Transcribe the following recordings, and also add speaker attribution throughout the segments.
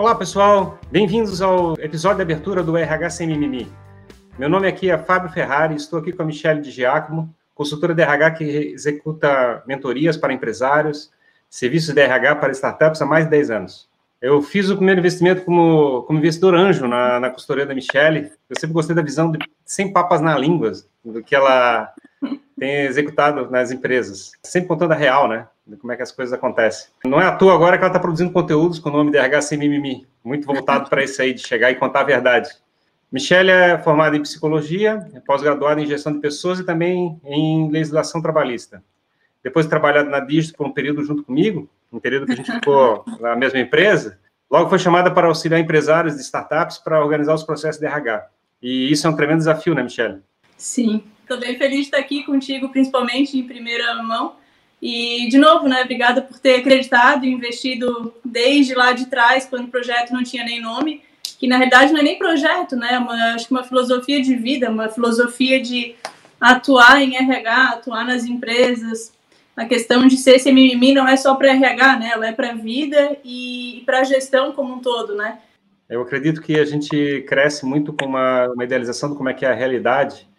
Speaker 1: Olá, pessoal. Bem-vindos ao episódio de abertura do RH Sem Mimimi. Meu nome aqui é Fábio Ferrari, estou aqui com a Michelle de Giacomo, consultora de RH que executa mentorias para empresários, serviços de RH para startups há mais de 10 anos. Eu fiz o primeiro investimento como, como investidor anjo na, na consultoria da Michelle. Eu sempre gostei da visão de sem papas na língua, do que ela tem executado nas empresas. Sempre contando a real, né? Como é que as coisas acontecem. Não é à toa agora que ela está produzindo conteúdos com o nome de RH Sem Mimimi. Muito voltado para isso aí, de chegar e contar a verdade. Michelle é formada em psicologia, é pós-graduada em gestão de pessoas e também em legislação trabalhista. Depois de trabalhar na Digito por um período junto comigo, um período que a gente ficou na mesma empresa, logo foi chamada para auxiliar empresários de startups para organizar os processos de RH. E isso é um tremendo desafio, né, Michelle?
Speaker 2: Sim, estou bem feliz de estar aqui contigo, principalmente em primeira mão. E, de novo, né, obrigada por ter acreditado e investido desde lá de trás, quando o projeto não tinha nem nome, que na realidade não é nem projeto, né, uma, acho que uma filosofia de vida, uma filosofia de atuar em RH, atuar nas empresas, a questão de ser mimimi não é só para RH, né? Ela é para a vida e para a gestão como um todo, né?
Speaker 1: Eu acredito que a gente cresce muito com uma, uma idealização de como é que é a realidade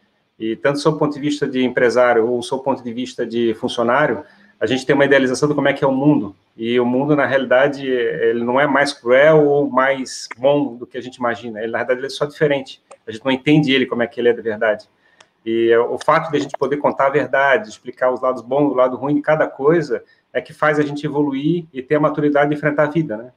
Speaker 1: e tanto do ponto de vista de empresário ou do ponto de vista de funcionário, a gente tem uma idealização de como é que é o mundo. E o mundo, na realidade, ele não é mais cruel ou mais bom do que a gente imagina. Ele, na realidade, ele é só diferente. A gente não entende ele como é que ele é de verdade. E o fato de a gente poder contar a verdade, explicar os lados bons, o lado ruim de cada coisa, é que faz a gente evoluir e ter a maturidade de enfrentar a vida, né?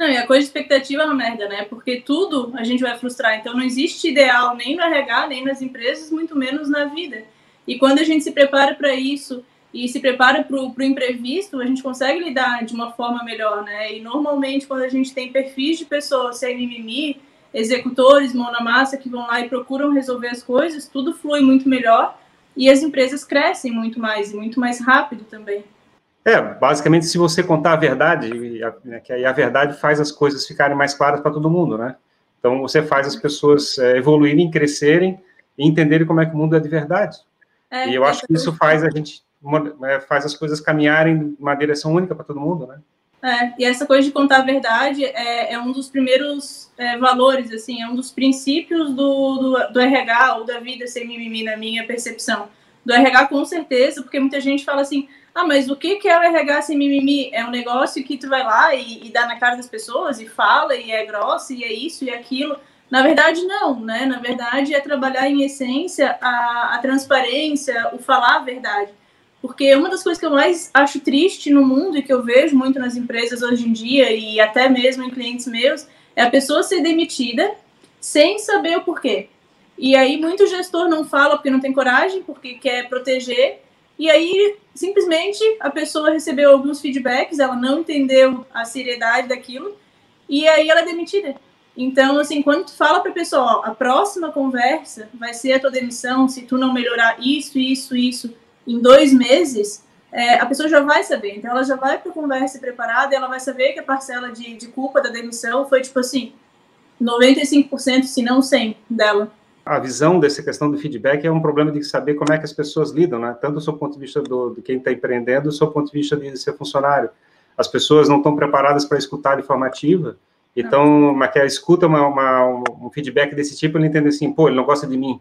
Speaker 2: Não, e a coisa de expectativa é uma merda, né? Porque tudo a gente vai frustrar. Então não existe ideal nem no RH, nem nas empresas, muito menos na vida. E quando a gente se prepara para isso e se prepara para o imprevisto, a gente consegue lidar de uma forma melhor, né? E normalmente quando a gente tem perfis de pessoas sem mimimi, executores, mão na massa, que vão lá e procuram resolver as coisas, tudo flui muito melhor e as empresas crescem muito mais e muito mais rápido também.
Speaker 1: É, basicamente, se você contar a verdade, né, que aí a verdade faz as coisas ficarem mais claras para todo mundo, né? Então, você faz as pessoas é, evoluírem, crescerem e entenderem como é que o mundo é de verdade. É, e eu acho que isso faz a gente, é, faz as coisas caminharem de uma direção única para todo mundo, né?
Speaker 2: É, e essa coisa de contar a verdade é, é um dos primeiros é, valores, assim, é um dos princípios do, do, do, RH ou da vida sem mimimi, na minha percepção. Do RH, com certeza, porque muita gente fala assim, ah, mas o que, que é o RH sem mimimi? É um negócio que tu vai lá e, e dá na cara das pessoas e fala e é grossa e é isso e aquilo. Na verdade, não, né? Na verdade, é trabalhar em essência a, a transparência, o falar a verdade. Porque uma das coisas que eu mais acho triste no mundo e que eu vejo muito nas empresas hoje em dia e até mesmo em clientes meus é a pessoa ser demitida sem saber o porquê. E aí muito gestor não fala porque não tem coragem, porque quer proteger. E aí simplesmente a pessoa recebeu alguns feedbacks, ela não entendeu a seriedade daquilo e aí ela é demitida. Então, assim, quando tu fala para a pessoa, ó, a próxima conversa vai ser a tua demissão se tu não melhorar isso, isso, isso em dois meses, é, a pessoa já vai saber. Então, ela já vai para a conversa preparada e ela vai saber que a parcela de, de culpa da demissão foi, tipo assim, 95%, se não 100% dela.
Speaker 1: A visão dessa questão do feedback é um problema de saber como é que as pessoas lidam, né? Tanto do seu ponto de vista do, de quem está empreendendo, do seu ponto de vista de ser funcionário. As pessoas não estão preparadas para escutar de forma ativa, então, mas que a escuta uma, uma, um feedback desse tipo, ele entende assim, pô, ele não gosta de mim,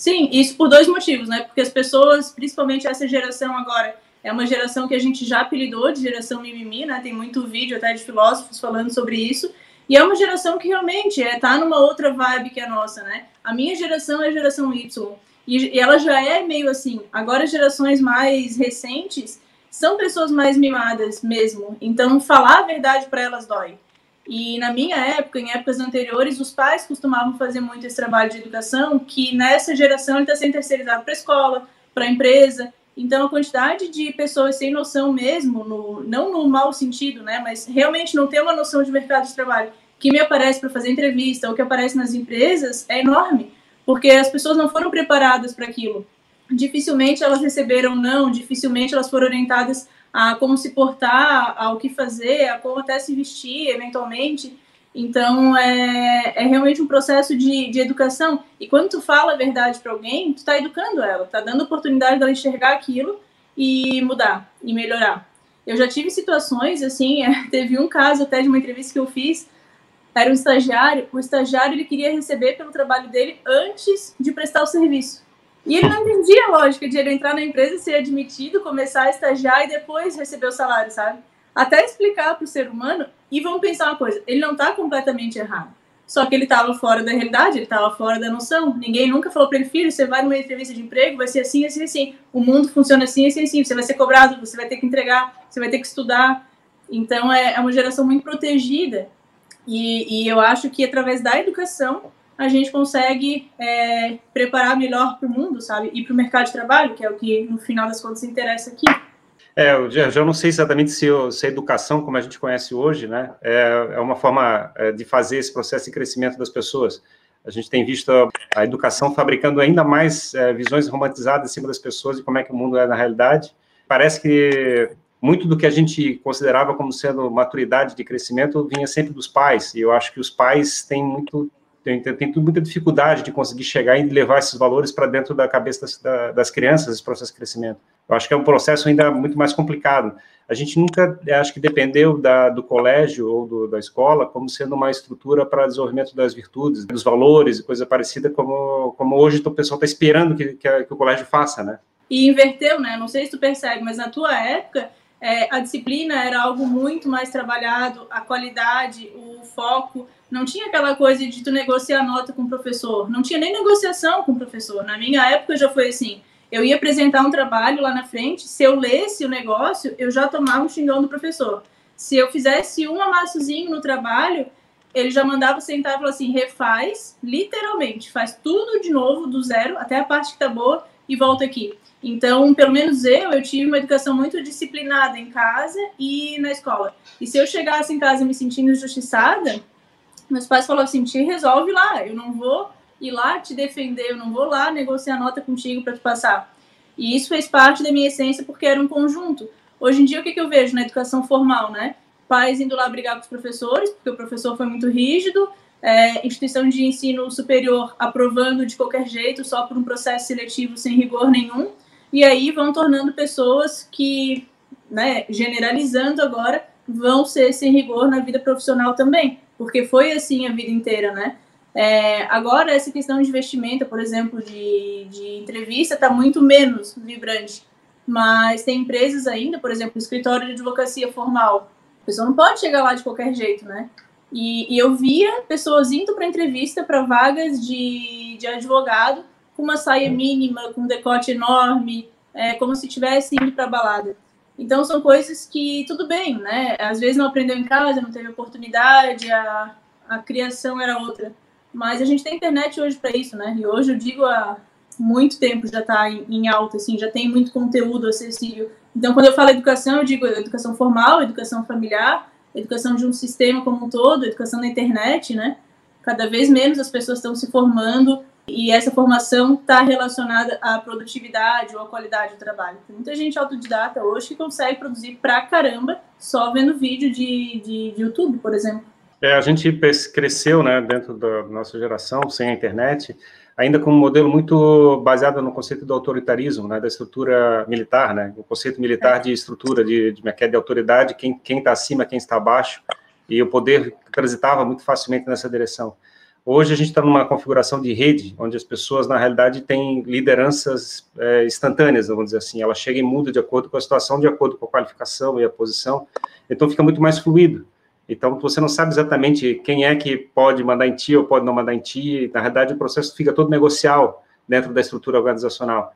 Speaker 2: Sim, isso por dois motivos, né? Porque as pessoas, principalmente essa geração agora, é uma geração que a gente já apelidou de geração mimimi, né? Tem muito vídeo até de filósofos falando sobre isso. E é uma geração que realmente é, tá numa outra vibe que a nossa, né? A minha geração é a geração Y. E, e ela já é meio assim. Agora, as gerações mais recentes são pessoas mais mimadas mesmo. Então, falar a verdade para elas dói. E na minha época, em épocas anteriores, os pais costumavam fazer muito esse trabalho de educação, que nessa geração ele está sendo terceirizado para a escola, para a empresa. Então, a quantidade de pessoas sem noção mesmo, no, não no mau sentido, né, mas realmente não ter uma noção de mercado de trabalho, que me aparece para fazer entrevista ou que aparece nas empresas, é enorme, porque as pessoas não foram preparadas para aquilo. Dificilmente elas receberam não, dificilmente elas foram orientadas a como se portar, ao que fazer, a como até se vestir eventualmente. Então, é, é realmente um processo de, de educação. E quando tu fala a verdade para alguém, tu está educando ela, tá dando oportunidade dela enxergar aquilo e mudar, e melhorar. Eu já tive situações, assim, é, teve um caso até de uma entrevista que eu fiz, era um estagiário, o estagiário ele queria receber pelo trabalho dele antes de prestar o serviço. E ele não entendia a lógica de ele entrar na empresa, ser admitido, começar a estagiar e depois receber o salário, sabe? Até explicar para o ser humano, e vamos pensar uma coisa, ele não está completamente errado. Só que ele estava fora da realidade, ele estava fora da noção. Ninguém nunca falou para ele, filho, você vai numa entrevista de emprego, vai ser assim, assim, assim. O mundo funciona assim, assim, assim. Você vai ser cobrado, você vai ter que entregar, você vai ter que estudar. Então, é, é uma geração muito protegida. E, e eu acho que através da educação a gente consegue é, preparar melhor para o mundo, sabe? E para o mercado de trabalho, que é o que no final das contas interessa aqui.
Speaker 1: É, eu já, não sei exatamente se, se, a educação, como a gente conhece hoje, né, é, é uma forma é, de fazer esse processo de crescimento das pessoas. A gente tem visto a educação fabricando ainda mais é, visões romantizadas em cima das pessoas e como é que o mundo é na realidade. Parece que muito do que a gente considerava como sendo maturidade de crescimento vinha sempre dos pais, e eu acho que os pais têm muito tem, tem, muita dificuldade de conseguir chegar e levar esses valores para dentro da cabeça das, das, crianças, esse processo de crescimento. Eu acho que é um processo ainda muito mais complicado. A gente nunca, acho que dependeu da, do colégio ou do, da escola como sendo uma estrutura para desenvolvimento das virtudes, dos valores e coisa parecida, como, como hoje o pessoal está esperando que, que, que o colégio faça, né?
Speaker 2: E inverteu, né? Não sei se tu percebe, mas na tua época é, a disciplina era algo muito mais trabalhado, a qualidade, o foco. Não tinha aquela coisa de tu negociar nota com o professor. Não tinha nem negociação com o professor. Na minha época já foi assim. Eu ia apresentar um trabalho lá na frente, se eu lesse o negócio, eu já tomava um xingão do professor. Se eu fizesse um amassozinho no trabalho, ele já mandava sentar e falar assim: refaz, literalmente, faz tudo de novo, do zero, até a parte que tá boa, e volta aqui. Então, pelo menos eu, eu tive uma educação muito disciplinada em casa e na escola. E se eu chegasse em casa me sentindo injustiçada, meus pais falavam assim: te resolve lá, eu não vou ir lá te defender, eu não vou lá negociar nota contigo para te passar. E isso fez parte da minha essência porque era um conjunto. Hoje em dia, o que, que eu vejo na educação formal, né? Pais indo lá brigar com os professores, porque o professor foi muito rígido, é, instituição de ensino superior aprovando de qualquer jeito, só por um processo seletivo sem rigor nenhum e aí vão tornando pessoas que, né, generalizando agora, vão ser sem rigor na vida profissional também, porque foi assim a vida inteira, né? É, agora, essa questão de investimento, por exemplo, de, de entrevista, está muito menos vibrante. Mas tem empresas ainda, por exemplo, escritório de advocacia formal. A pessoa não pode chegar lá de qualquer jeito, né? E, e eu via pessoas indo para entrevista para vagas de, de advogado com uma saia mínima, com um decote enorme, é, como se tivesse indo para balada. Então são coisas que tudo bem, né? Às vezes não aprendeu em casa, não teve oportunidade, a, a criação era outra. Mas a gente tem internet hoje para isso, né? E hoje eu digo há muito tempo já está em, em alta, assim, já tem muito conteúdo acessível. Então quando eu falo educação, eu digo educação formal, educação familiar, educação de um sistema como um todo, educação na internet, né? Cada vez menos as pessoas estão se formando e essa formação está relacionada à produtividade ou à qualidade do trabalho. Tem muita gente autodidata hoje que consegue produzir pra caramba só vendo vídeo de, de, de YouTube, por exemplo.
Speaker 1: É, a gente cresceu, né, dentro da nossa geração, sem a internet, ainda com um modelo muito baseado no conceito do autoritarismo, né, da estrutura militar, né, o conceito militar é. de estrutura, de, de, de autoridade, quem está acima, quem está abaixo, e o poder transitava muito facilmente nessa direção. Hoje a gente está numa configuração de rede, onde as pessoas, na realidade, têm lideranças é, instantâneas, vamos dizer assim. Ela chega e muda de acordo com a situação, de acordo com a qualificação e a posição. Então fica muito mais fluido. Então você não sabe exatamente quem é que pode mandar em ti ou pode não mandar em ti. Na realidade, o processo fica todo negocial dentro da estrutura organizacional.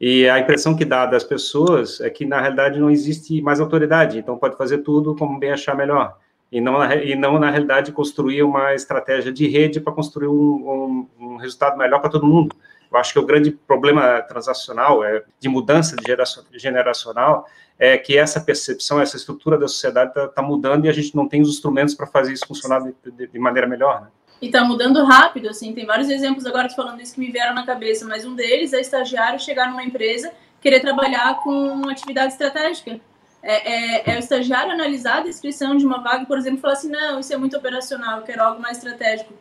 Speaker 1: E a impressão que dá das pessoas é que, na realidade, não existe mais autoridade. Então pode fazer tudo como bem achar melhor e não, na, e não, na realidade, construir uma estratégia de rede para construir um, um, um, resultado melhor para todo mundo. Eu acho que o grande problema transacional, é, de mudança de geração, generacional, é que essa percepção, essa estrutura da sociedade está tá mudando e a gente não tem os instrumentos para fazer isso funcionar de, de, de maneira melhor. Né?
Speaker 2: E está mudando rápido, assim, tem vários exemplos agora falando isso que me vieram na cabeça, mas um deles é estagiário chegar numa empresa, querer trabalhar com atividade estratégica, é, é, é, o estagiário analisar a descrição de uma vaga, por exemplo, falar assim, não, isso é muito operacional, eu quero algo mais estratégico.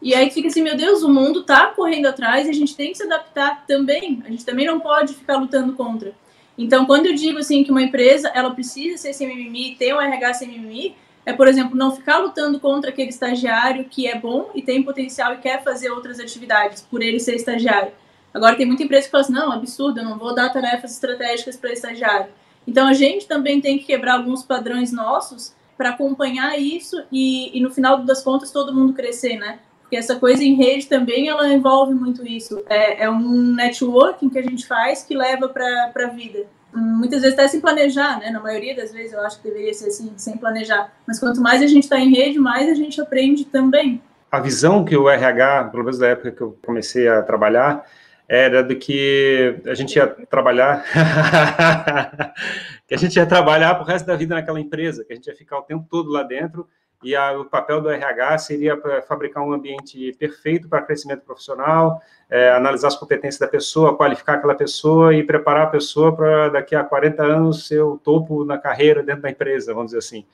Speaker 2: E aí fica assim, meu Deus, o mundo está correndo atrás e a gente tem que se adaptar também. A gente também não pode ficar lutando contra. Então, quando eu digo assim que uma empresa ela precisa ser sem mimimi, ter um RH sem mimimi, é, por exemplo, não ficar lutando contra aquele estagiário que é bom e tem potencial e quer fazer outras atividades por ele ser estagiário. Agora, tem muita empresa que fala assim: não, absurdo, eu não vou dar tarefas estratégicas para estagiário. Então, a gente também tem que quebrar alguns padrões nossos para acompanhar isso e, e, no final das contas, todo mundo crescer, né? Porque essa coisa em rede também, ela envolve muito isso. É, é um networking que a gente faz que leva para a vida muitas vezes até sem planejar, né? Na maioria das vezes eu acho que deveria ser assim, sem planejar. Mas quanto mais a gente está em rede, mais a gente aprende também.
Speaker 1: A visão que o RH, pelo menos da época que eu comecei a trabalhar, era do que a gente ia trabalhar, que a gente ia trabalhar para o resto da vida naquela empresa, que a gente ia ficar o tempo todo lá dentro e a, o papel do RH seria fabricar um ambiente perfeito para crescimento profissional, é, analisar as competências da pessoa, qualificar aquela pessoa e preparar a pessoa para daqui a 40 anos ser o topo na carreira dentro da empresa, vamos dizer assim.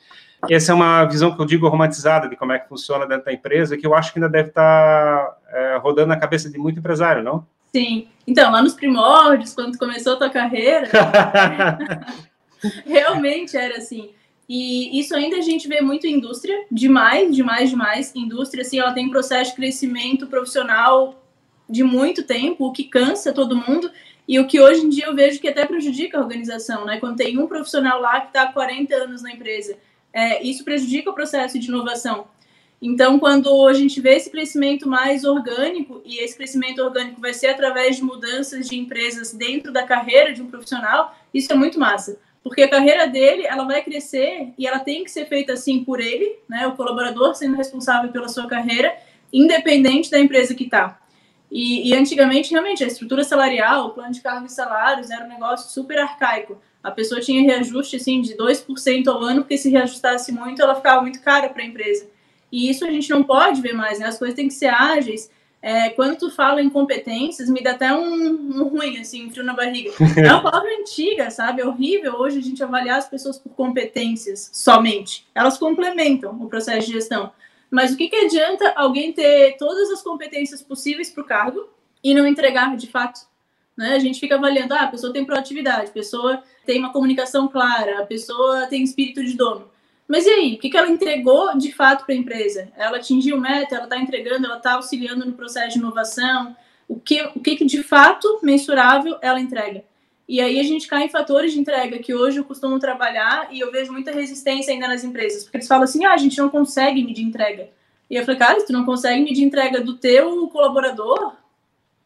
Speaker 1: Essa é uma visão que eu digo romantizada de como é que funciona dentro da empresa, que eu acho que ainda deve estar tá, é, rodando na cabeça de muito empresário, não?
Speaker 2: Sim. Então, lá nos primórdios, quando começou a tua carreira, realmente era assim. E isso ainda a gente vê muito em indústria, demais, demais, demais. Indústria, assim, ela tem um processo de crescimento profissional de muito tempo, o que cansa todo mundo, e o que hoje em dia eu vejo que até prejudica a organização, né? Quando tem um profissional lá que está há 40 anos na empresa, é, isso prejudica o processo de inovação. Então, quando a gente vê esse crescimento mais orgânico, e esse crescimento orgânico vai ser através de mudanças de empresas dentro da carreira de um profissional, isso é muito massa porque a carreira dele ela vai crescer e ela tem que ser feita assim por ele, né, o colaborador sendo responsável pela sua carreira, independente da empresa que está. E, e, antigamente, realmente, a estrutura salarial, o plano de cargos e salários era um negócio super arcaico. A pessoa tinha reajuste assim, de 2% ao ano, porque se reajustasse muito, ela ficava muito cara para a empresa. E isso a gente não pode ver mais, né? As coisas têm que ser ágeis, é, quando tu fala em competências, me dá até um, um, ruim, assim, um frio na barriga. É uma palavra antiga, sabe? É horrível hoje a gente avaliar as pessoas por competências somente. Elas complementam o processo de gestão. Mas o que, que adianta alguém ter todas as competências possíveis para o cargo e não entregar de fato? Né? A gente fica avaliando, ah, a pessoa tem proatividade, a pessoa tem uma comunicação clara, a pessoa tem espírito de dono. Mas e aí, o que, que ela entregou de fato para a empresa? Ela atingiu meta, ela está entregando, ela está auxiliando no processo de inovação? O que, o que, que de fato mensurável ela entrega? E aí a gente cai em fatores de entrega que hoje eu costumo trabalhar e eu vejo muita resistência ainda nas empresas, porque eles falam assim, ah, a gente não consegue medir entrega. E eu falei, cara, se tu não consegue medir entrega do teu colaborador,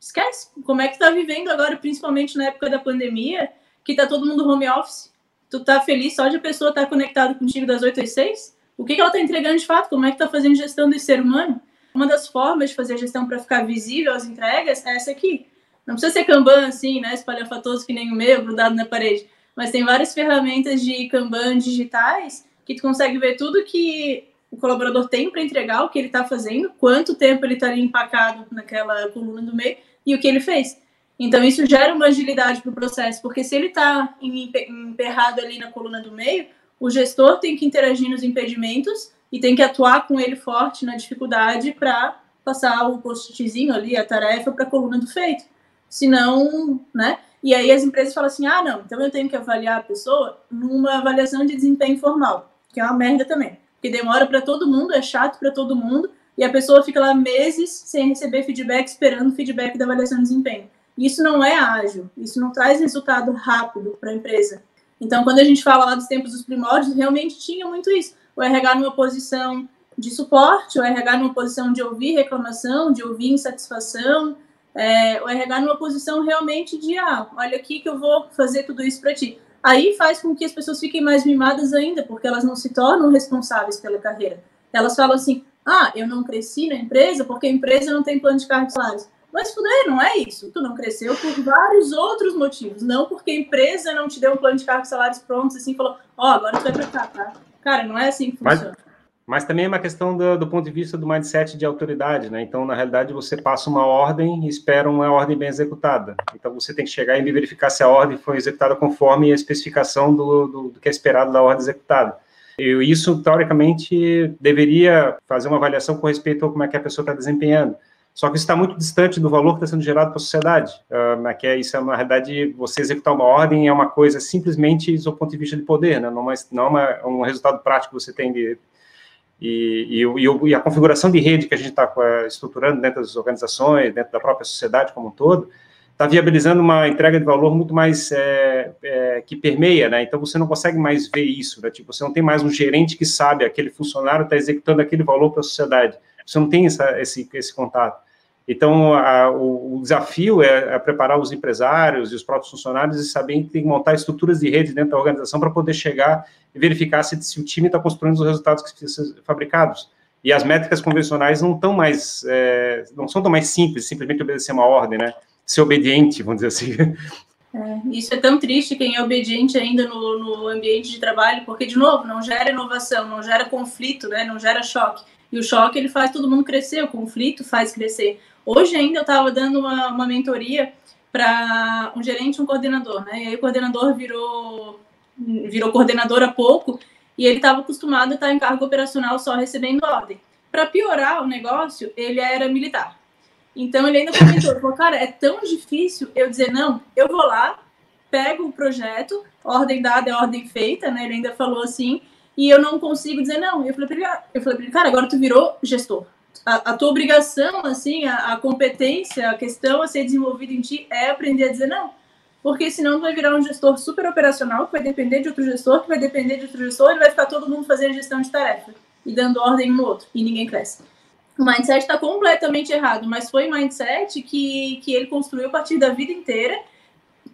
Speaker 2: esquece. Como é que tá vivendo agora, principalmente na época da pandemia, que tá todo mundo home office? Tu tá feliz só de a pessoa estar tá conectada contigo das 8 às 6? O que, que ela está entregando de fato? Como é que está fazendo gestão desse ser humano? Uma das formas de fazer gestão para ficar visível as entregas é essa aqui. Não precisa ser Kanban assim, né? Espalhafatoso que nem o meu, grudado na parede. Mas tem várias ferramentas de Kanban digitais que tu consegue ver tudo que o colaborador tem para entregar, o que ele está fazendo, quanto tempo ele está ali empacado naquela coluna do meio e o que ele fez. Então, isso gera uma agilidade para o processo, porque se ele está emperrado ali na coluna do meio, o gestor tem que interagir nos impedimentos e tem que atuar com ele forte na dificuldade para passar o post-itzinho ali, a tarefa, para a coluna do feito. Senão, né? E aí as empresas falam assim: ah, não, então eu tenho que avaliar a pessoa numa avaliação de desempenho formal, que é uma merda também. Porque demora para todo mundo, é chato para todo mundo, e a pessoa fica lá meses sem receber feedback, esperando o feedback da avaliação de desempenho. Isso não é ágil, isso não traz resultado rápido para a empresa. Então, quando a gente fala lá dos tempos dos primórdios, realmente tinha muito isso. O RH numa posição de suporte, o RH numa posição de ouvir reclamação, de ouvir insatisfação, é, o RH numa posição realmente de, ah, olha aqui que eu vou fazer tudo isso para ti. Aí faz com que as pessoas fiquem mais mimadas ainda, porque elas não se tornam responsáveis pela carreira. Elas falam assim, ah, eu não cresci na empresa porque a empresa não tem plano de cargos salários. Mas fuder, não é isso. Tu não cresceu por vários outros motivos. Não porque a empresa não te deu um plano de cargos e salários prontos assim falou, ó, oh, agora tu vai pra cá, tá? Cara, não é assim que funciona. Mas,
Speaker 1: mas também é uma questão do, do, ponto de vista do mindset de autoridade, né? Então, na realidade, você passa uma ordem e espera uma ordem bem executada. Então, você tem que chegar e verificar se a ordem foi executada conforme a especificação do, do, do que é esperado da ordem executada. E isso, teoricamente, deveria fazer uma avaliação com respeito a como é que a pessoa está desempenhando. Só que isso está muito distante do valor que está sendo gerado para a sociedade. Uh, que é, isso é, na realidade, você executar uma ordem é uma coisa simplesmente do ponto de vista de poder, né? não, é, não é um resultado prático que você tem de, e, e, e, a configuração de rede que a gente está estruturando dentro das organizações, dentro da própria sociedade como um todo, está viabilizando uma entrega de valor muito mais é, é, que permeia, né? Então você não consegue mais ver isso, né? Tipo, você não tem mais um gerente que sabe aquele funcionário está executando aquele valor para a sociedade. Você não tem essa, esse, esse contato. Então, a, o, o, desafio é, é, preparar os empresários e os próprios funcionários e saber que tem que montar estruturas de rede dentro da organização para poder chegar e verificar se, se o time está construindo os resultados que fabricados. E as métricas convencionais não estão mais, é, não são tão mais simples, simplesmente obedecer uma ordem, né? Ser obediente, vamos dizer assim.
Speaker 2: É, isso é tão triste quem é obediente ainda no, no ambiente de trabalho, porque, de novo, não gera inovação, não gera conflito, né? não gera choque. E o choque ele faz todo mundo crescer, o conflito faz crescer. Hoje ainda eu estava dando uma, uma mentoria para um gerente e um coordenador, né? E aí o coordenador virou, virou coordenador há pouco e ele estava acostumado a estar em cargo operacional só recebendo ordem. Para piorar o negócio, ele era militar. Então ele ainda comentou, falou, cara, é tão difícil eu dizer, não, eu vou lá, pego o projeto, ordem dada é ordem feita, né? Ele ainda falou assim, e eu não consigo dizer não. Eu falei para ele, eu falei pra ele, cara, agora tu virou gestor a, a, tua obrigação, assim, a, a, competência, a questão a ser desenvolvida em ti é aprender a dizer não. Porque senão tu vai virar um gestor super operacional, que vai depender de outro gestor, que vai depender de outro gestor, e vai ficar todo mundo fazendo gestão de tarefa e dando ordem um no outro, e ninguém cresce. O mindset está completamente errado, mas foi o mindset que, que ele construiu a partir da vida inteira,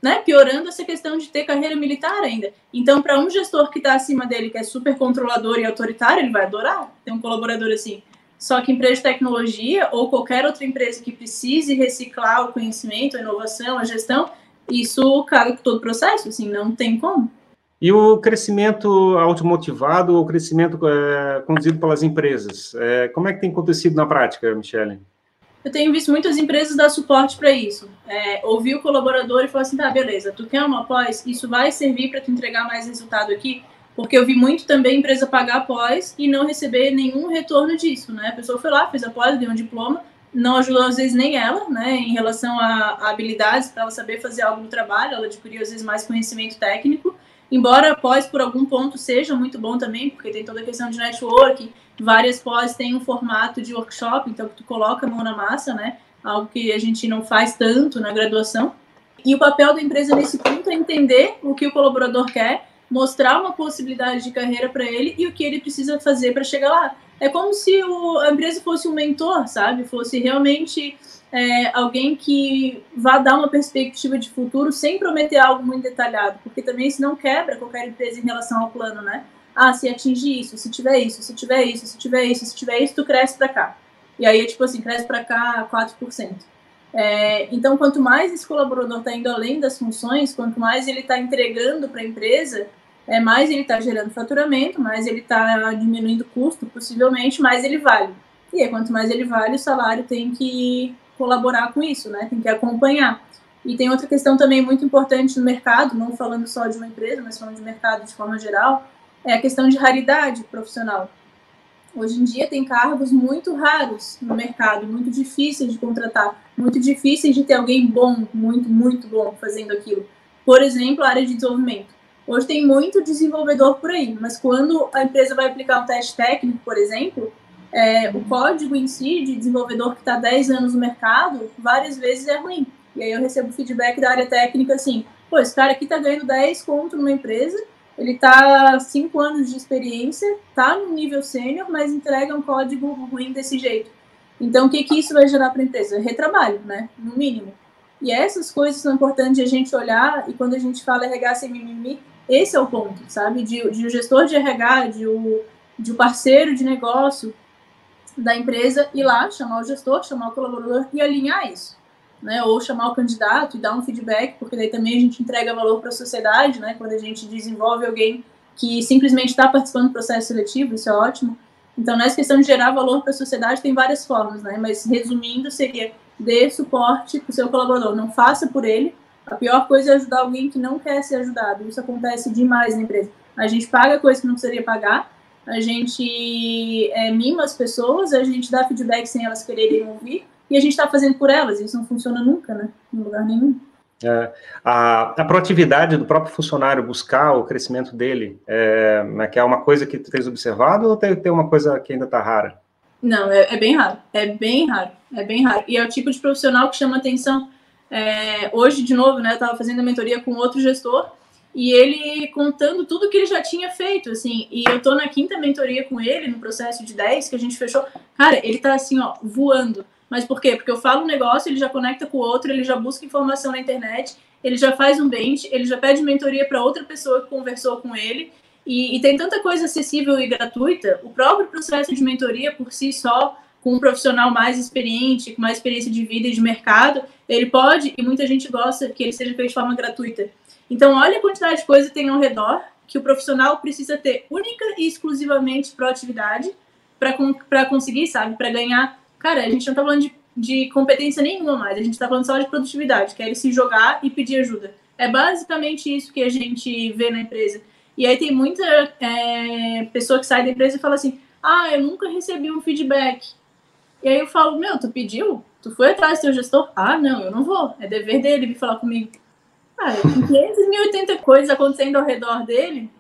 Speaker 2: né, piorando essa questão de ter carreira militar ainda. Então, para um gestor que está acima dele, que é super controlador e autoritário, ele vai adorar ter um colaborador assim. Só que empresa de tecnologia ou qualquer outra empresa que precise reciclar o conhecimento, a inovação, a gestão, isso caga com todo o processo, assim, não tem como.
Speaker 1: E o crescimento automotivado ou crescimento é, conduzido pelas empresas, é, como é que tem acontecido na prática, Michele?
Speaker 2: Eu tenho visto muitas empresas dar suporte para isso. É, ouvir o colaborador e falar assim, tá, beleza, tu quer uma pós? Isso vai servir para tu entregar mais resultado aqui? Porque eu vi muito também empresa pagar pós e não receber nenhum retorno disso, né? A pessoa foi lá, fez a pós, deu um diploma, não ajudou às vezes nem ela, né? Em relação a, a habilidades para ela saber fazer algo no trabalho, ela adquiriu às vezes mais conhecimento técnico. Embora pós por algum ponto seja muito bom também, porque tem toda a questão de network, várias pós têm um formato de workshop, então tu coloca a mão na massa, né? Algo que a gente não faz tanto na graduação. E o papel da empresa nesse ponto é entender o que o colaborador quer mostrar uma possibilidade de carreira para ele e o que ele precisa fazer para chegar lá. É como se o, a empresa fosse um mentor, sabe? Fosse realmente é, alguém que vá dar uma perspectiva de futuro sem prometer algo muito detalhado, porque também isso não quebra qualquer empresa em relação ao plano, né? Ah, se atingir isso, se tiver isso, se tiver isso, se tiver isso, se tiver isso, tu cresce para cá. E aí é tipo assim, cresce para cá 4%. É, então, quanto mais esse colaborador está indo além das funções, quanto mais ele está entregando para a empresa, é, mais ele está gerando faturamento, mais ele está diminuindo o custo, possivelmente, mais ele vale. E aí, quanto mais ele vale, o salário tem que colaborar com isso, né? Tem que acompanhar. E tem outra questão também muito importante no mercado, não falando só de uma empresa, mas falando de mercado de forma geral, é a questão de raridade profissional. Hoje em dia tem cargos muito raros no mercado, muito difíceis de contratar, muito difíceis de ter alguém bom, muito, muito bom fazendo aquilo. Por exemplo, a área de desenvolvimento. Hoje tem muito desenvolvedor por aí, mas quando a empresa vai aplicar um teste técnico, por exemplo, é, o código em si de desenvolvedor que está 10 anos no mercado, várias vezes é ruim. E aí eu recebo feedback da área técnica assim, pô, esse cara aqui está ganhando 10 conto numa empresa, ele está 5 anos de experiência, está no nível sênior, mas entrega um código ruim desse jeito. Então, o que, que isso vai gerar para a empresa? Retrabalho, né? No mínimo. E essas coisas são importantes a gente olhar, e quando a gente fala RH sem mimimi, esse é o ponto, sabe? De, de o gestor de RH, de o, de o parceiro de negócio da empresa ir lá, chamar o gestor, chamar o colaborador e alinhar isso. Né? Ou chamar o candidato e dar um feedback, porque daí também a gente entrega valor para a sociedade, né? Quando a gente desenvolve alguém que simplesmente está participando do processo seletivo, isso é ótimo. Então, nessa questão de gerar valor para a sociedade, tem várias formas, né? Mas resumindo, seria dê suporte para o seu colaborador. Não faça por ele, a pior coisa é ajudar alguém que não quer ser ajudado. Isso acontece demais na empresa. A gente paga coisa que não precisaria pagar, a gente é, mima as pessoas, a gente dá feedback sem elas quererem ouvir, e a gente está fazendo por elas. Isso não funciona nunca, né? Em lugar nenhum.
Speaker 1: É, a, a, proatividade do próprio funcionário buscar o crescimento dele, é, é que é uma coisa que tu tens observado ou tem, tem uma coisa que ainda está rara?
Speaker 2: Não, é, é, bem raro, é bem raro, é bem raro. E é o tipo de profissional que chama atenção. É, hoje, de novo, né, eu estava fazendo a mentoria com outro gestor e ele contando tudo que ele já tinha feito, assim, e eu tô na quinta mentoria com ele, no processo de 10 que a gente fechou, cara, ele tá assim, ó, voando. Mas por quê? Porque eu falo um negócio, ele já conecta com o outro, ele já busca informação na internet, ele já faz um bench, ele já pede mentoria para outra pessoa que conversou com ele, e, e, tem tanta coisa acessível e gratuita, o próprio processo de mentoria por si só, com um profissional mais experiente, com mais experiência de vida e de mercado, ele pode, e muita gente gosta que ele seja feito de forma gratuita. Então, olha a quantidade de coisa que tem ao redor que o profissional precisa ter única e exclusivamente proatividade para conseguir, sabe, para ganhar. Cara, a gente não está falando de, de competência nenhuma mais, a gente está falando só de produtividade, que é ele se jogar e pedir ajuda. É basicamente isso que a gente vê na empresa. E aí tem muita é, pessoa que sai da empresa e fala assim: ah, eu nunca recebi um feedback. E aí eu falo: meu, tu pediu? Tu foi atrás do teu gestor? Ah, não, eu não vou. É dever dele vir falar comigo. Ah, com 580 coisas acontecendo ao redor dele,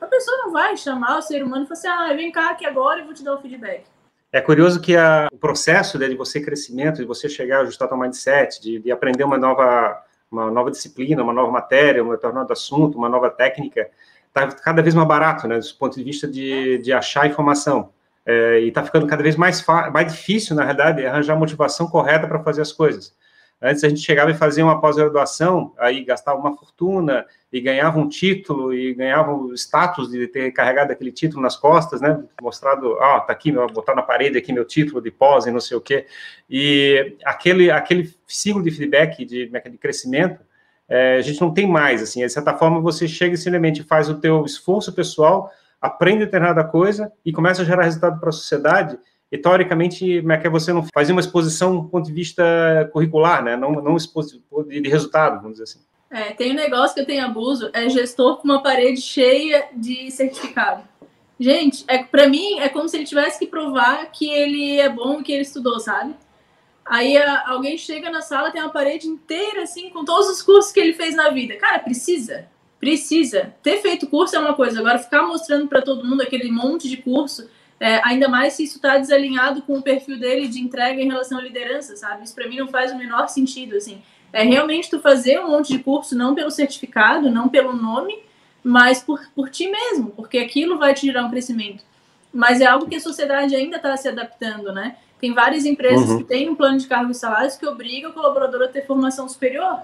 Speaker 2: a pessoa não vai chamar o ser humano e falar assim: ah, vem cá aqui agora e vou te dar o feedback.
Speaker 1: É curioso que a, o processo né, de você crescimento, de você chegar a ajustar teu mindset, de, de aprender uma nova, uma nova disciplina, uma nova matéria, um determinado assunto, uma nova técnica, está cada vez mais barato, né, do ponto de vista de, de achar informação. É, e está ficando cada vez mais, mais difícil, na verdade, arranjar a motivação correta para fazer as coisas. Antes a gente chegava e fazia uma pós-graduação, aí gastava uma fortuna e ganhava um título e ganhava o status de ter carregado aquele título nas costas, né? Mostrado, oh, tá aqui, botar na parede aqui meu título de pós e não sei o quê. E aquele, aquele ciclo de feedback, de, de crescimento, é, a gente não tem mais, assim, de certa forma você chega e simplesmente faz o teu esforço pessoal, aprende determinada coisa e começa a gerar resultado para a sociedade e teoricamente, como é que você não fazer uma exposição do ponto de vista curricular, né? Não, não de resultado, vamos dizer assim.
Speaker 2: É, tem um negócio que eu tenho abuso, é gestor com uma parede cheia de certificado. Gente, é para mim é como se ele tivesse que provar que ele é bom, que ele estudou, sabe? Aí a, alguém chega na sala, tem uma parede inteira assim com todos os cursos que ele fez na vida. Cara, precisa. Precisa. Ter feito curso é uma coisa, agora ficar mostrando para todo mundo aquele monte de curso é, ainda mais se isso está desalinhado com o perfil dele de entrega em relação à liderança, sabe? Isso para mim não faz o menor sentido, assim. É realmente tu fazer um monte de curso, não pelo certificado, não pelo nome, mas por, por ti mesmo, porque aquilo vai te gerar um crescimento. Mas é algo que a sociedade ainda está se adaptando, né? Tem várias empresas uhum. que têm um plano de cargos e salários que obriga o colaborador a ter formação superior.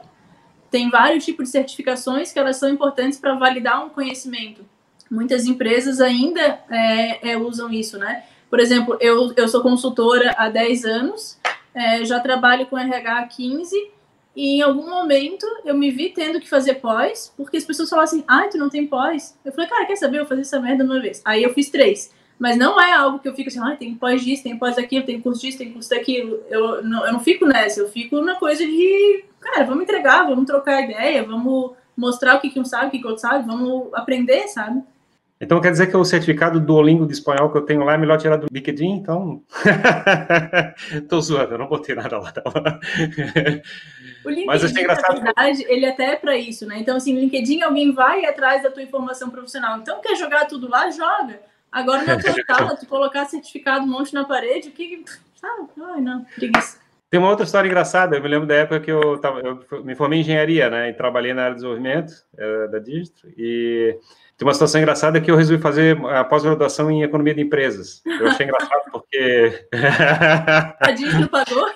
Speaker 2: Tem vários tipos de certificações que elas são importantes para validar um conhecimento muitas empresas ainda é, é, usam isso, né? Por exemplo, eu, eu sou consultora há 10 anos, é, já trabalho com RH há 15, e em algum momento eu me vi tendo que fazer pós, porque as pessoas falavam assim, ah, tu não tem pós? Eu falei, cara, quer saber? Eu vou fazer essa merda uma vez. Aí eu fiz três. Mas não é algo que eu fico assim, ah, tem pós disso, tem pós daquilo, tem curso disso, tem curso daquilo. Eu não, eu não fico nessa, eu fico na coisa de, cara, vamos entregar, vamos trocar ideia, vamos mostrar o que, que um sabe, o que, que outro sabe, vamos aprender, sabe?
Speaker 1: Então quer dizer que o certificado do Duolingo de espanhol que eu tenho lá é melhor tirar do LinkedIn, então. Tô zoando, eu não botei nada lá.
Speaker 2: O LinkedIn, Mas achei engraçado. na verdade, ele até é para isso, né? Então, assim, no LinkedIn alguém vai atrás da tua informação profissional. Então, quer jogar tudo lá? Joga. Agora, na tua sala, tu colocar certificado um monte na parede, o que. Sabe? Ai, não, preguiça.
Speaker 1: Tem uma outra história engraçada. Eu me lembro da época que eu, tava, eu me formei em engenharia, né? E trabalhei na área de desenvolvimento é, da Digitro. E tem uma situação engraçada que eu resolvi fazer a pós-graduação em economia de empresas. Eu achei engraçado porque.
Speaker 2: a Digitro pagou?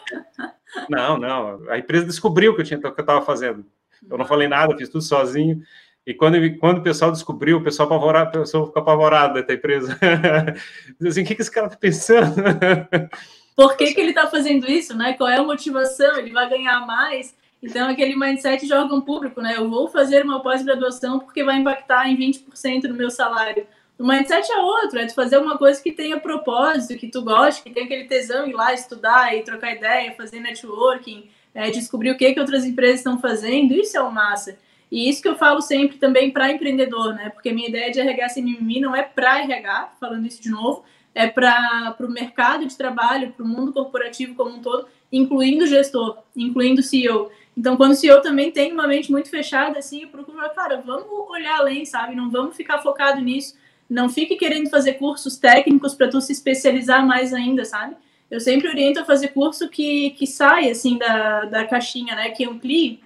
Speaker 1: Não, não. A empresa descobriu que eu tinha que eu estava fazendo. Eu não falei nada, fiz tudo sozinho. E quando, quando o pessoal descobriu, o pessoal apavorado, o pessoal ficou apavorado da empresa. Diz assim, o que, que esse cara está pensando?
Speaker 2: Por que, que ele está fazendo isso, né? Qual é a motivação? Ele vai ganhar mais? Então, aquele mindset de órgão público, né? Eu vou fazer uma pós-graduação porque vai impactar em 20% no meu salário. O mindset é outro, é de fazer uma coisa que tenha propósito, que tu goste, que tenha aquele tesão ir lá estudar e trocar ideia, fazer networking, é, descobrir o que, que outras empresas estão fazendo. Isso é o massa. E isso que eu falo sempre também para empreendedor, né? Porque minha ideia de RH sem mimimi não é para RH, falando isso de novo, é para o mercado de trabalho, para o mundo corporativo como um todo, incluindo gestor, incluindo CEO. Então, quando o CEO também tem uma mente muito fechada, assim, eu procuro, cara, vamos olhar além, sabe? Não vamos ficar focado nisso. Não fique querendo fazer cursos técnicos para tu se especializar mais ainda, sabe? Eu sempre oriento a fazer curso que, que sai, assim, da, da caixinha, né? Que amplie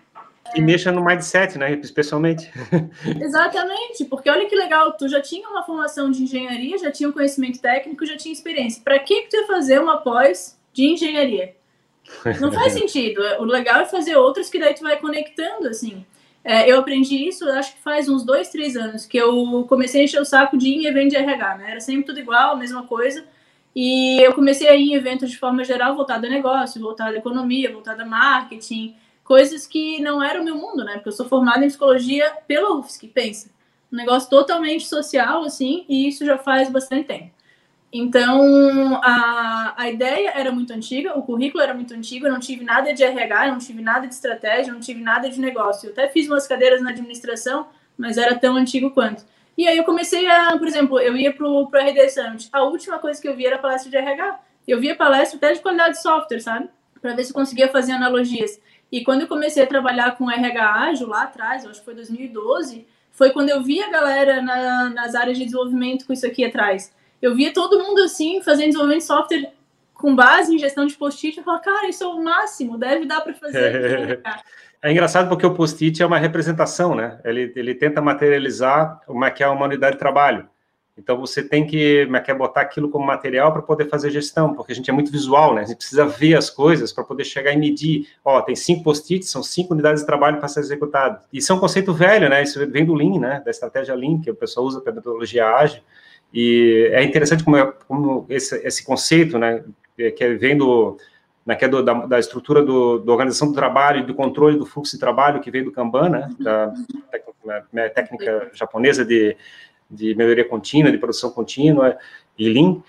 Speaker 1: e mexa no mindset, né? Especialmente.
Speaker 2: Exatamente, porque olha que legal, tu já tinha uma formação de engenharia, já tinha um conhecimento técnico, já tinha experiência. Para que, que tu ia fazer uma pós de engenharia? Não faz sentido. O legal é fazer outras que daí tu vai conectando, assim. É, eu aprendi isso, acho que faz uns dois, três anos, que eu comecei a encher o saco de ir em evento de RH, né? Era sempre tudo igual, a mesma coisa. E eu comecei a ir em eventos de forma geral, voltado a negócio, voltado à economia, voltado a marketing, coisas que não eram o meu mundo, né? Porque eu sou formada em psicologia pela UFSC, pensa. Um negócio totalmente social, assim, e isso já faz bastante tempo. Então, a, a ideia era muito antiga, o currículo era muito antigo, eu não tive nada de RH, eu não tive nada de estratégia, eu não tive nada de negócio. Eu até fiz umas cadeiras na administração, mas era tão antigo quanto. E aí eu comecei a, por exemplo, eu ia para o RD Summit. A última coisa que eu vi era palestra de RH. Eu via palestra até de qualidade de software, sabe? Para ver se eu conseguia fazer analogias. E quando eu comecei a trabalhar com RH ágil lá atrás, acho que foi 2012, foi quando eu vi a galera na, nas áreas de desenvolvimento com isso aqui atrás. Eu via todo mundo assim, fazendo desenvolvimento de software com base em gestão de post-it. Eu falava, cara, isso é o máximo, deve dar para fazer.
Speaker 1: É engraçado porque o post-it é uma representação, né? Ele, ele tenta materializar o que é uma unidade de trabalho. Então você tem que quer botar aquilo como material para poder fazer gestão, porque a gente é muito visual, né? A gente precisa ver as coisas para poder chegar e medir. Ó, tem cinco post-its, são cinco unidades de trabalho para ser executado. Isso é um conceito velho, né? Isso vem do Lean, né? Da estratégia Lean, que o pessoal usa para metodologia ágil. E é interessante como, é, como esse, esse, conceito, né? Que é, vem do, né, que é do, da, da, estrutura do, da organização do trabalho e do controle do fluxo de trabalho que veio do Kanban, né? Da técnica, técnica japonesa de de melhoria contínua, de produção contínua e Lean.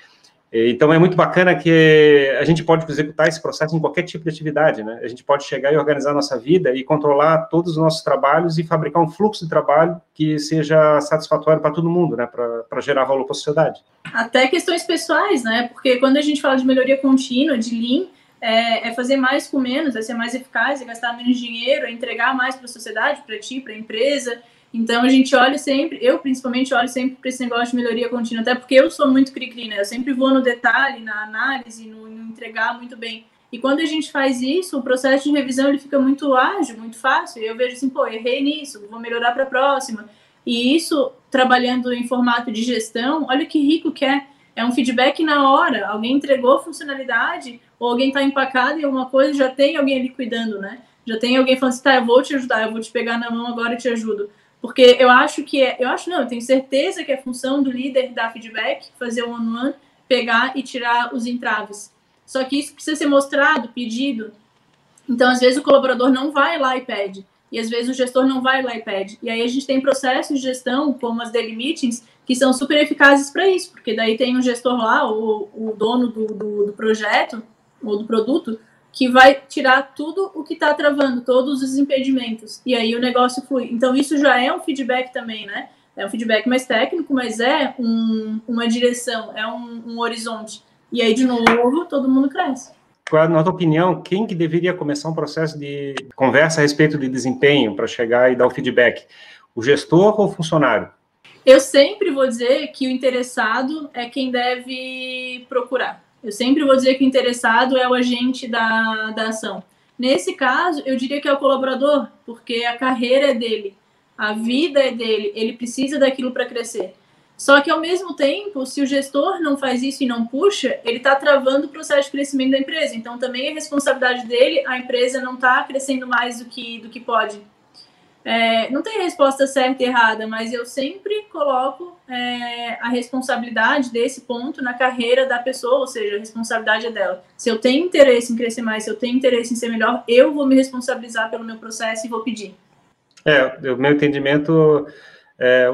Speaker 1: Então, é muito bacana que a gente pode executar esse processo em qualquer tipo de atividade, né? A gente pode chegar e organizar a nossa vida e controlar todos os nossos trabalhos e fabricar um fluxo de trabalho que seja satisfatório para todo mundo, né? Para gerar valor para a sociedade.
Speaker 2: Até questões pessoais, né? Porque quando a gente fala de melhoria contínua, de Lean, é, é fazer mais com menos, é ser mais eficaz, é gastar menos dinheiro, é entregar mais para a sociedade, para ti, para a empresa. Então a gente olha sempre, eu principalmente olho sempre para esse negócio de melhoria contínua, até porque eu sou muito cri-cri, né? Eu sempre vou no detalhe, na análise, no, no, entregar muito bem. E quando a gente faz isso, o processo de revisão ele fica muito ágil, muito fácil. E eu vejo assim, pô, errei nisso, vou melhorar para a próxima. E isso, trabalhando em formato de gestão, olha que rico que é. É um feedback na hora. Alguém entregou funcionalidade, ou alguém está empacado em alguma coisa, já tem alguém ali cuidando, né? Já tem alguém falando assim, tá, eu vou te ajudar, eu vou te pegar na mão agora e te ajudo. Porque eu acho que é, eu acho não, eu tenho certeza que é função do líder dar feedback, fazer o one one, pegar e tirar os entraves. Só que isso precisa ser mostrado, pedido. Então, às vezes o colaborador não vai lá e pede, e às vezes o gestor não vai lá e pede. E aí a gente tem processos de gestão, como as daily meetings, que são super eficazes para isso, porque daí tem um gestor lá, o, o dono do, do, do projeto ou do produto, que vai tirar tudo o que está travando, todos os impedimentos, e aí o negócio flui. Então, isso já é um feedback também, né? É um feedback mais técnico, mas é um, uma direção, é um, um, horizonte. E aí, de novo, todo mundo cresce.
Speaker 1: Qual é na tua opinião, quem que deveria começar um processo de conversa a respeito de desempenho para chegar e dar o feedback? O gestor ou o funcionário?
Speaker 2: Eu sempre vou dizer que o interessado é quem deve procurar eu sempre vou dizer que o interessado é o agente da, da ação. Nesse caso, eu diria que é o colaborador, porque a carreira é dele, a vida é dele, ele precisa daquilo para crescer. Só que, ao mesmo tempo, se o gestor não faz isso e não puxa, ele está travando o processo de crescimento da empresa. Então, também é responsabilidade dele, a empresa não está crescendo mais do que, do que pode. É, não tem resposta certa e errada, mas eu sempre coloco é, a responsabilidade desse ponto na carreira da pessoa, ou seja, a responsabilidade é dela. Se eu tenho interesse em crescer mais, se eu tenho interesse em ser melhor, eu vou me responsabilizar pelo meu processo e vou pedir.
Speaker 1: É, o meu entendimento, é,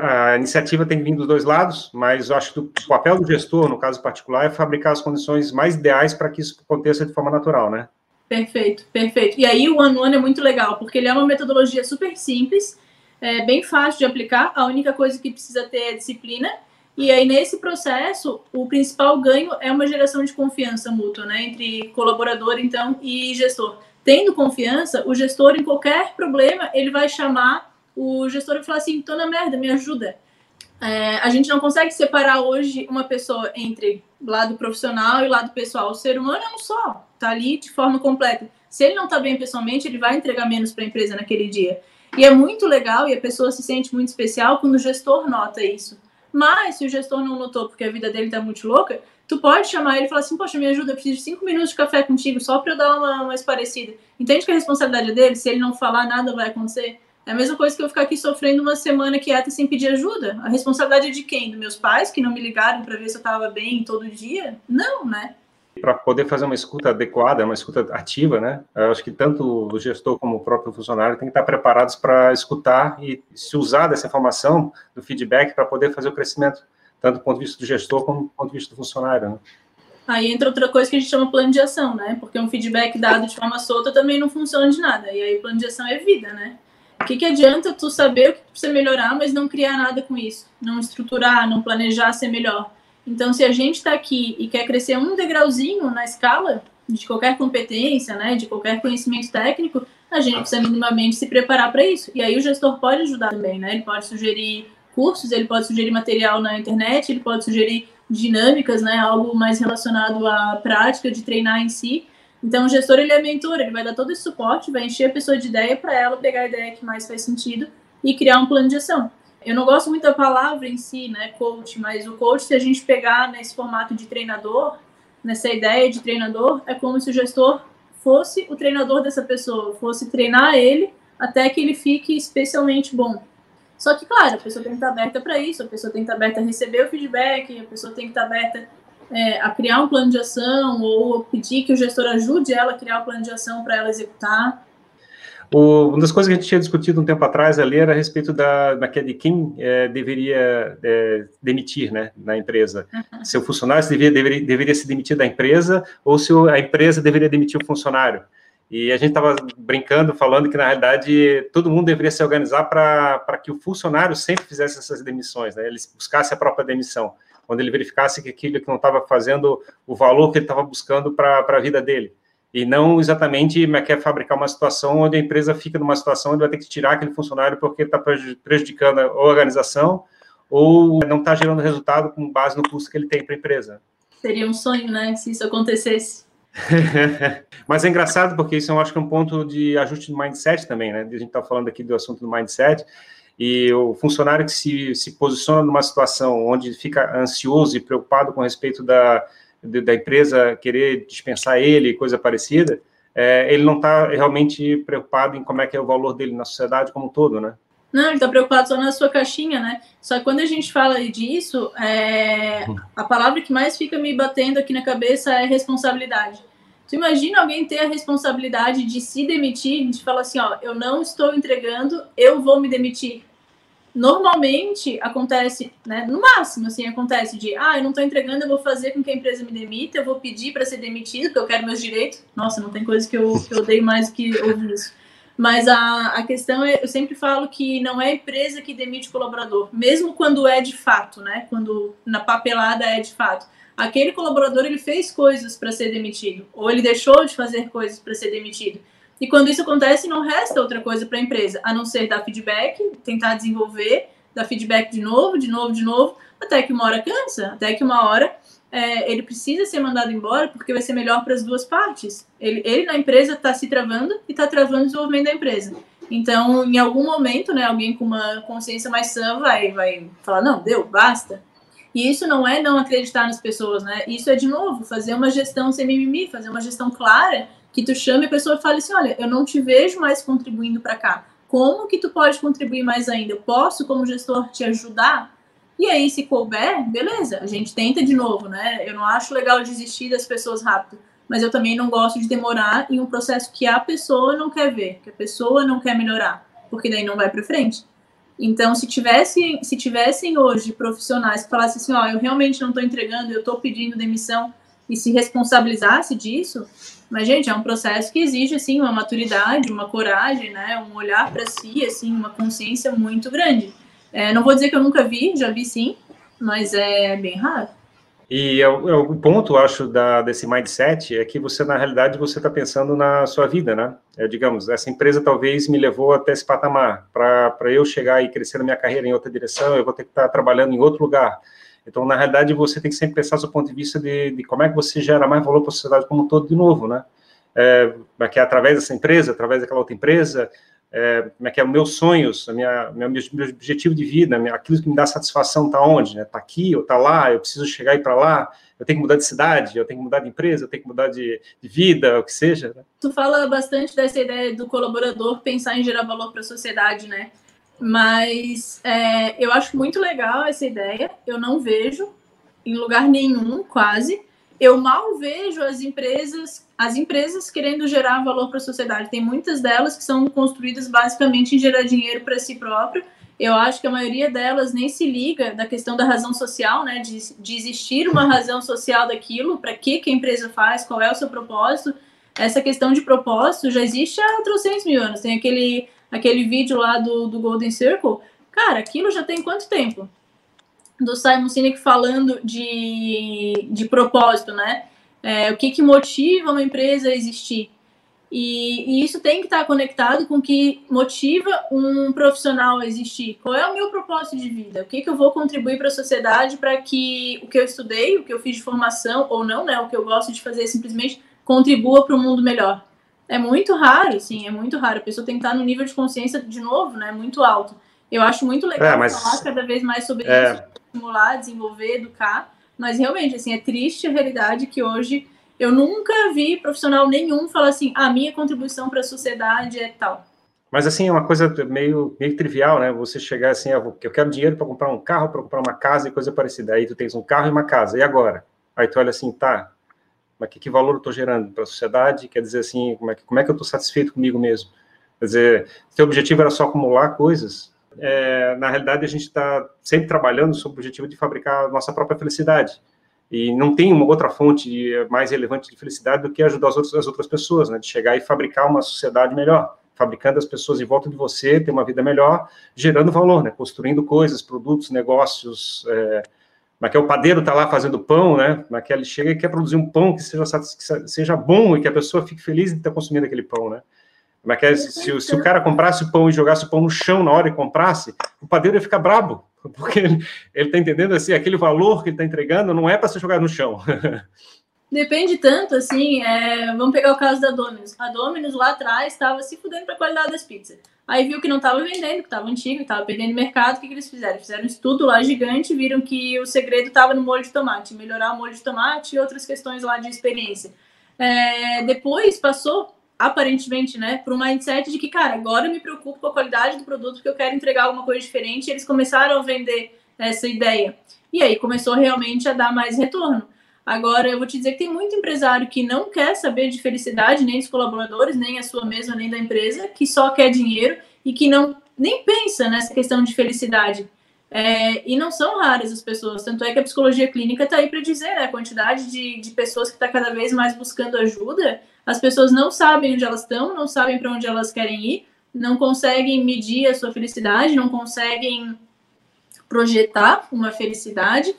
Speaker 1: a iniciativa tem que vir dos dois lados, mas eu acho que o papel do gestor, no caso particular, é fabricar as condições mais ideais para que isso aconteça de forma natural, né?
Speaker 2: Perfeito, perfeito. E aí o One One é muito legal, porque ele é uma metodologia super simples, é bem fácil de aplicar, a única coisa que precisa ter é disciplina. E aí, nesse processo, o principal ganho é uma geração de confiança mútua, né? Entre colaborador, então, e gestor. Tendo confiança, o gestor, em qualquer problema, ele vai chamar o gestor e falar assim: tô na merda, me ajuda. É, a gente não consegue separar hoje uma pessoa entre lado profissional e lado pessoal. O ser humano é um só, tá ali de forma completa. Se ele não tá bem pessoalmente, ele vai entregar menos para a empresa naquele dia. E é muito legal e a pessoa se sente muito especial quando o gestor nota isso. Mas se o gestor não notou porque a vida dele tá muito louca, tu pode chamar ele e falar assim, poxa, me ajuda, eu preciso de cinco minutos de café contigo só para eu dar uma, uma esparecida. Entende que a responsabilidade é dele? Se ele não falar, nada vai acontecer. É a mesma coisa que eu ficar aqui sofrendo uma semana quieta sem pedir ajuda. A responsabilidade é de quem? Dos meus pais, que não me ligaram para ver se eu estava bem todo dia? Não, né?
Speaker 1: Para poder fazer uma escuta adequada, uma escuta ativa, né? Eu acho que tanto o gestor como o próprio funcionário tem que estar preparados para escutar e se usar dessa informação, do feedback, para poder fazer o crescimento, tanto do ponto de vista do gestor como do ponto de vista do funcionário. Né?
Speaker 2: Aí entra outra coisa que a gente chama plano de ação, né? Porque um feedback dado de forma solta também não funciona de nada. E aí plano de ação é vida, né? O que, que adianta tu saber o que precisa melhorar, mas não criar nada com isso? Não estruturar, não planejar ser melhor. Então, se a gente está aqui e quer crescer um degrauzinho na escala de qualquer competência, né, de qualquer conhecimento técnico, a gente precisa minimamente se preparar para isso. E aí o gestor pode ajudar também, né? Ele pode sugerir cursos, ele pode sugerir material na internet, ele pode sugerir dinâmicas, né, algo mais relacionado à prática de treinar em si. Então, o gestor ele é mentor, ele vai dar todo esse suporte, vai encher a pessoa de ideia para ela pegar a ideia que mais faz sentido e criar um plano de ação. Eu não gosto muito da palavra em si, né, coach, mas o coach, se a gente pegar nesse formato de treinador, nessa ideia de treinador, é como se o gestor fosse o treinador dessa pessoa, fosse treinar ele até que ele fique especialmente bom. Só que, claro, a pessoa tem que estar aberta para isso, a pessoa tem que estar aberta a receber o feedback, a pessoa tem que estar aberta é, a criar um plano de ação ou pedir que o gestor ajude ela a criar o um plano de ação para ela executar.
Speaker 1: O, uma das coisas que a gente tinha discutido um tempo atrás ali era a respeito da, daquela de quem é, deveria é, demitir né, na empresa. Uhum. Se o funcionário deveria, deveria, deveria se demitir da empresa ou se a empresa deveria demitir o funcionário. E a gente estava brincando, falando que, na realidade, todo mundo deveria se organizar para que o funcionário sempre fizesse essas demissões, né? ele buscasse a própria demissão quando ele verificasse que aquilo que não estava fazendo o valor que ele estava buscando para a vida dele. E não exatamente quer fabricar uma situação onde a empresa fica numa situação onde vai ter que tirar aquele funcionário porque está prejudicando a organização ou não está gerando resultado com base no custo que ele tem para a empresa.
Speaker 2: Seria um sonho, né, se isso acontecesse.
Speaker 1: Mas é engraçado porque isso eu acho que é um ponto de ajuste de mindset também, né? A gente está falando aqui do assunto do mindset e o funcionário que se, se posiciona numa situação onde fica ansioso e preocupado com respeito da, da empresa querer dispensar ele, coisa parecida, é, ele não está realmente preocupado em como é que é o valor dele na sociedade como um todo, né?
Speaker 2: Não, ele está preocupado só na sua caixinha, né? Só que quando a gente fala disso, é... Uhum. a palavra que mais fica me batendo aqui na cabeça é responsabilidade. Tu imagina alguém ter a responsabilidade de se demitir, de falar assim, ó, eu não estou entregando, eu vou me demitir. Normalmente acontece, né, no máximo, assim, acontece de, ah, eu não estou entregando, eu vou fazer com que a empresa me demita, eu vou pedir para ser demitido, porque eu quero meus direitos. Nossa, não tem coisa que eu, que eu odeio mais do que ouvir isso. Mas a, a questão é, eu sempre falo que não é a empresa que demite o colaborador, mesmo quando é de fato, né, quando na papelada é de fato aquele colaborador ele fez coisas para ser demitido, ou ele deixou de fazer coisas para ser demitido. E quando isso acontece, não resta outra coisa para a empresa, a não ser dar feedback, tentar desenvolver, dar feedback de novo, de novo, de novo, até que uma hora cansa, até que uma hora é, ele precisa ser mandado embora porque vai ser melhor para as duas partes. Ele, ele na empresa está se travando e está travando o desenvolvimento da empresa. Então, em algum momento, né, alguém com uma consciência mais sã vai, vai falar: não, deu, basta, e isso não é não acreditar nas pessoas, né? Isso é, de novo, fazer uma gestão sem mimimi, fazer uma gestão clara, que tu chame a pessoa e fale assim, olha, eu não te vejo mais contribuindo para cá. Como que tu pode contribuir mais ainda? Eu posso, como gestor, te ajudar? E aí, se couber, beleza, a gente tenta de novo, né? Eu não acho legal desistir das pessoas rápido, mas eu também não gosto de demorar em um processo que a pessoa não quer ver, que a pessoa não quer melhorar, porque daí não vai para frente. Então, se tivessem, se tivessem hoje profissionais que falassem assim, ó, eu realmente não estou entregando, eu estou pedindo demissão e se responsabilizasse disso, mas gente, é um processo que exige assim uma maturidade, uma coragem, né, um olhar para si, assim, uma consciência muito grande. É, não vou dizer que eu nunca vi, já vi sim, mas é bem raro.
Speaker 1: E o ponto, acho, da, desse mindset é que você, na realidade, você está pensando na sua vida, né? É, digamos, essa empresa talvez me levou até esse patamar. Para eu chegar e crescer na minha carreira em outra direção, eu vou ter que estar tá trabalhando em outro lugar. Então, na realidade, você tem que sempre pensar do ponto de vista de, de como é que você gera mais valor para a sociedade como um todo de novo, né? É, é que é através dessa empresa, através daquela outra empresa, é, como é que é, meus sonhos, a minha, meu, meu objetivo de vida, minha, aquilo que me dá satisfação está onde? Né? Está aqui ou está lá? Eu preciso chegar e para lá? Eu tenho que mudar de cidade? Eu tenho que mudar de empresa? Eu tenho que mudar de, de vida? O que seja? Né?
Speaker 2: Tu fala bastante dessa ideia do colaborador pensar em gerar valor para a sociedade, né? Mas é, eu acho muito legal essa ideia. Eu não vejo em lugar nenhum, quase. Eu mal vejo as empresas, as empresas querendo gerar valor para a sociedade. Tem muitas delas que são construídas basicamente em gerar dinheiro para si próprio. Eu acho que a maioria delas nem se liga da questão da razão social, né? De, de existir uma razão social daquilo, para que, que a empresa faz, qual é o seu propósito. Essa questão de propósito já existe há 300 mil anos. Tem aquele aquele vídeo lá do, do Golden Circle, cara, aquilo já tem quanto tempo? Do Simon Sinek falando de, de propósito, né? É, o que, que motiva uma empresa a existir? E, e, isso tem que estar conectado com o que motiva um profissional a existir. Qual é o meu propósito de vida? O que, que eu vou contribuir para a sociedade para que o que eu estudei, o que eu fiz de formação ou não, né, o que eu gosto de fazer simplesmente contribua para um mundo melhor? É muito raro, sim, é muito raro. A pessoa tem que estar no nível de consciência, de novo, né? Muito alto. Eu acho muito legal é, mas... falar cada vez mais sobre é... isso, estimular, desenvolver, educar. Mas realmente, assim, é triste a realidade que hoje eu nunca vi profissional nenhum falar assim, a minha contribuição para a sociedade é tal.
Speaker 1: Mas assim, é uma coisa meio, meio trivial, né? Você chegar assim, ah, eu quero dinheiro para comprar um carro, para comprar uma casa e coisa parecida. Aí tu tens um carro e uma casa, e agora? Aí tu olha assim, tá, mas que, que valor eu estou gerando para a sociedade? Quer dizer assim, como é que, como é que eu estou satisfeito comigo mesmo? Quer dizer, o objetivo era só acumular coisas, é, na realidade a gente está sempre trabalhando sob o objetivo de fabricar a nossa própria felicidade. E não tem uma outra fonte mais relevante de felicidade do que ajudar as outras, as outras pessoas, né? De chegar e fabricar uma sociedade melhor, fabricando as pessoas em volta de você, ter uma vida melhor, gerando valor, né? Construindo coisas, produtos, negócios, é, que é o padeiro está lá fazendo pão, né? Mas que ele chega e quer produzir um pão que seja, que seja bom e que a pessoa fique feliz de estar consumindo aquele pão, né? Mas que se, se, o cara comprasse o pão e jogasse o pão no chão na hora e comprasse, o padeiro ia ficar brabo, porque ele está entendendo assim, aquele valor que ele está entregando não é para ser jogado no chão.
Speaker 2: Depende tanto, assim, é, vamos pegar o caso da Domino's. A Domino's lá atrás estava se fudendo para a qualidade das pizzas. Aí viu que não estava vendendo, que estava antigo, que estava perdendo mercado. O que, que eles fizeram? Fizeram um estudo lá gigante, viram que o segredo estava no molho de tomate, melhorar o molho de tomate e outras questões lá de experiência. É, depois passou, aparentemente, né, para um mindset de que, cara, agora eu me preocupo com a qualidade do produto, porque eu quero entregar alguma coisa diferente. E eles começaram a vender essa ideia. E aí começou realmente a dar mais retorno. Agora, eu vou te dizer que tem muito empresário que não quer saber de felicidade, nem dos colaboradores, nem a sua mesma, nem da empresa, que só quer dinheiro e que não nem pensa nessa questão de felicidade. É, e não são raras as pessoas, tanto é que a psicologia clínica está aí para dizer né, a quantidade de, de pessoas que está cada vez mais buscando ajuda. As pessoas não sabem onde elas estão, não sabem para onde elas querem ir, não conseguem medir a sua felicidade, não conseguem projetar uma felicidade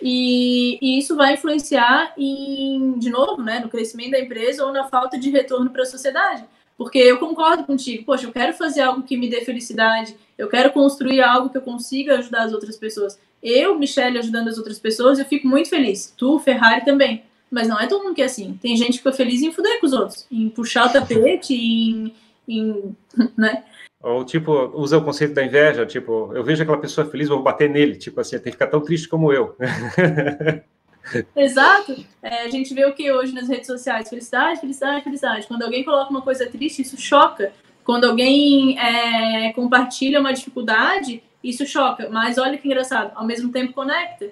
Speaker 2: e, e, isso vai influenciar em, de novo, né, no crescimento da empresa ou na falta de retorno para a sociedade. Porque eu concordo contigo, poxa, eu quero fazer algo que me dê felicidade, eu quero construir algo que eu consiga ajudar as outras pessoas. Eu, Michelle, ajudando as outras pessoas, eu fico muito feliz. Tu, Ferrari, também. Mas não é todo mundo que é assim. Tem gente que fica feliz em fuder com os outros, em puxar o tapete, em, em né?
Speaker 1: Ou, tipo, usa o conceito da inveja, tipo, eu vejo aquela pessoa feliz, vou bater nele, tipo assim, tem que ficar tão triste como eu.
Speaker 2: Exato. É, a gente vê o que hoje nas redes sociais? Felicidade, felicidade, felicidade. Quando alguém coloca uma coisa triste, isso choca. Quando alguém é, compartilha uma dificuldade, isso choca. Mas olha que engraçado, ao mesmo tempo conecta.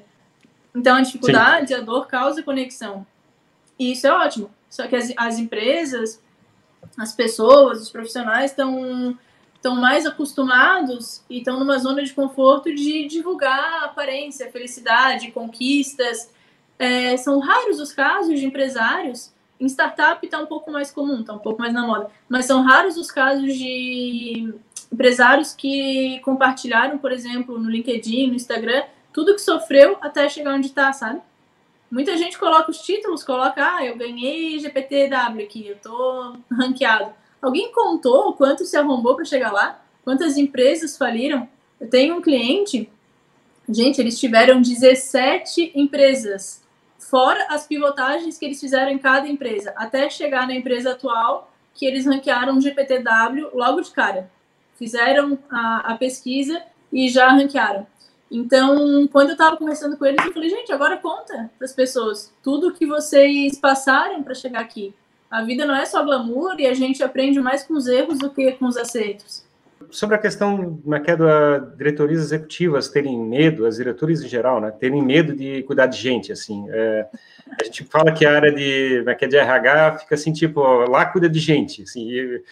Speaker 2: Então a dificuldade, Sim. a dor causa conexão. E isso é ótimo. Só que as, as empresas, as pessoas, os profissionais estão estão mais acostumados e estão numa zona de conforto de divulgar aparência, felicidade, conquistas. É, são raros os casos de empresários. Em startup está um pouco mais comum, está um pouco mais na moda, mas são raros os casos de empresários que compartilharam, por exemplo, no LinkedIn, no Instagram, tudo que sofreu até chegar onde está, sabe? Muita gente coloca os títulos, coloca, ah, eu ganhei GPTW aqui, eu tô ranqueado. Alguém contou quanto se arrombou para chegar lá? Quantas empresas faliram? Eu tenho um cliente, gente, eles tiveram 17 empresas, fora as pivotagens que eles fizeram em cada empresa, até chegar na empresa atual, que eles ranquearam GPTW logo de cara. Fizeram a, a pesquisa e já ranquearam. Então, quando eu estava conversando com eles, eu falei, gente, agora conta para as pessoas tudo que vocês passaram para chegar aqui. A vida não é só glamour e a gente aprende mais com os erros do que com os acertos.
Speaker 1: Sobre a questão é é das diretorias executivas terem medo, as diretorias em geral, né, terem medo de cuidar de gente, assim, é, a gente fala que a área de, é que é de RH fica assim, tipo, lá cuida de gente, assim, e,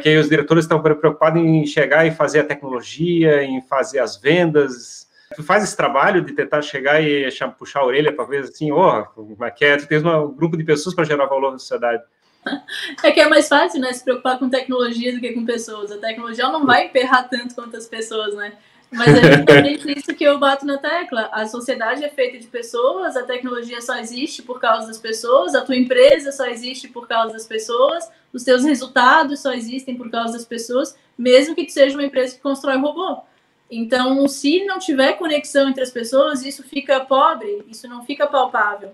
Speaker 1: que os diretores estão preocupados em chegar e fazer a tecnologia, em fazer as vendas, Tu faz esse trabalho de tentar chegar e puxar a orelha para ver assim, ó, oh, é? Tu tens um grupo de pessoas para gerar valor na sociedade.
Speaker 2: É que é mais fácil, né, se preocupar com tecnologia do que com pessoas. A tecnologia não vai emperrar tanto quanto as pessoas, né? Mas é justamente isso que eu bato na tecla. A sociedade é feita de pessoas, a tecnologia só existe por causa das pessoas, a tua empresa só existe por causa das pessoas, os teus resultados só existem por causa das pessoas, mesmo que tu seja uma empresa que constrói robô. Então, se não tiver conexão entre as pessoas, isso fica pobre, isso não fica palpável.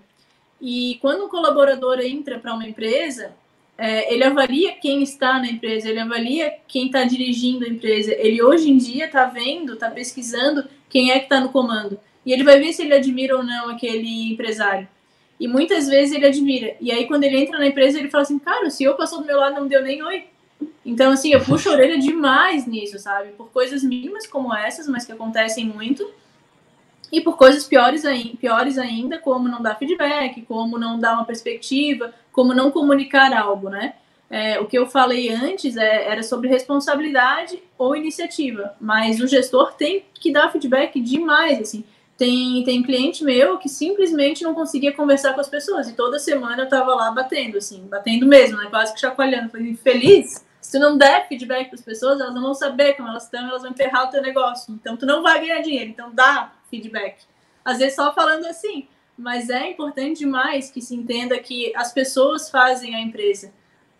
Speaker 2: E quando um colaborador entra para uma empresa, é, ele avalia quem está na empresa, ele avalia quem está dirigindo a empresa. Ele hoje em dia está vendo, está pesquisando quem é que está no comando. E ele vai ver se ele admira ou não aquele empresário. E muitas vezes ele admira. E aí, quando ele entra na empresa, ele fala assim: Cara, o senhor passou do meu lado não deu nem oi. Então, assim, eu puxo a orelha demais nisso, sabe? Por coisas mínimas como essas, mas que acontecem muito. E por coisas piores, piores ainda, como não dar feedback, como não dar uma perspectiva, como não comunicar algo, né? É, o que eu falei antes é, era sobre responsabilidade ou iniciativa, mas o gestor tem que dar feedback demais, assim. Tem, tem cliente meu que simplesmente não conseguia conversar com as pessoas, e toda semana eu tava lá batendo, assim, batendo mesmo, né? Quase que chacoalhando. Falei, feliz? Se tu não der feedback para as pessoas, elas não vão saber como elas estão, elas vão enterrar o teu negócio. Então, tu não vai ganhar dinheiro. Então, dá feedback. Às vezes, só falando assim. Mas é importante demais que se entenda que as pessoas fazem a empresa.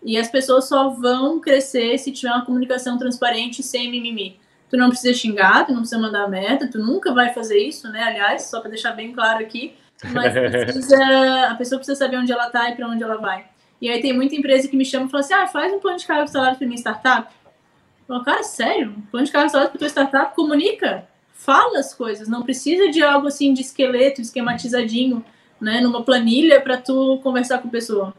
Speaker 2: E as pessoas só vão crescer se tiver uma comunicação transparente sem mimimi. Tu não precisa xingar, tu não precisa mandar meta, tu nunca vai fazer isso, né? Aliás, só para deixar bem claro aqui. Mas precisa, a pessoa precisa saber onde ela está e para onde ela vai. E aí tem muita empresa que me chama e fala assim: ah, faz um plano de carga salário para minha startup. Eu falo, cara, sério? Plano de carga salário para tua startup? Comunica, fala as coisas. Não precisa de algo assim de esqueleto, esquematizadinho, né, numa planilha para tu conversar com a pessoa.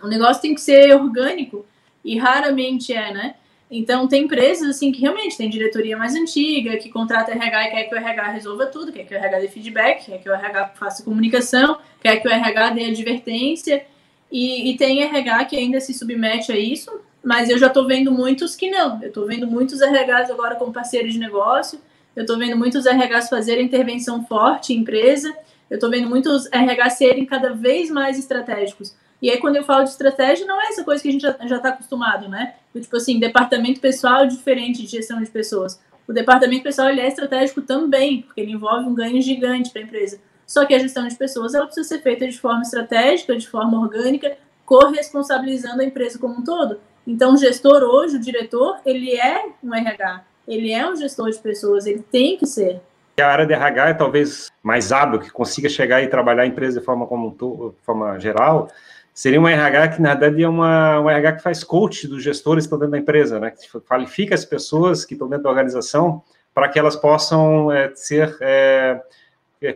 Speaker 2: O negócio tem que ser orgânico e raramente é, né? Então, tem empresas assim que realmente tem diretoria mais antiga, que contrata RH e quer que o RH resolva tudo, quer que o RH dê feedback, quer que o RH faça comunicação, quer que o RH dê advertência. E, e tem RH que ainda se submete a isso, mas eu já estou vendo muitos que não. Eu estou vendo muitos RHs agora como parceiros de negócio, eu estou vendo muitos RHs fazerem intervenção forte em empresa, eu estou vendo muitos RHs serem cada vez mais estratégicos. E aí, quando eu falo de estratégia, não é essa coisa que a gente já está acostumado, né? Tipo assim, departamento pessoal diferente de gestão de pessoas. O departamento pessoal ele é estratégico também, porque ele envolve um ganho gigante para a empresa. Só que a gestão de pessoas ela precisa ser feita de forma estratégica, de forma orgânica, corresponsabilizando a empresa como um todo. Então, o gestor hoje, o diretor, ele é um RH, ele é um gestor de pessoas, ele tem que ser.
Speaker 1: A área de RH é talvez mais hábil, que consiga chegar e trabalhar a empresa de forma, como um, de forma geral, seria um RH que, na verdade, é uma, um RH que faz coach dos gestores que estão dentro da empresa, né? que qualifica as pessoas que estão dentro da organização para que elas possam é, ser é,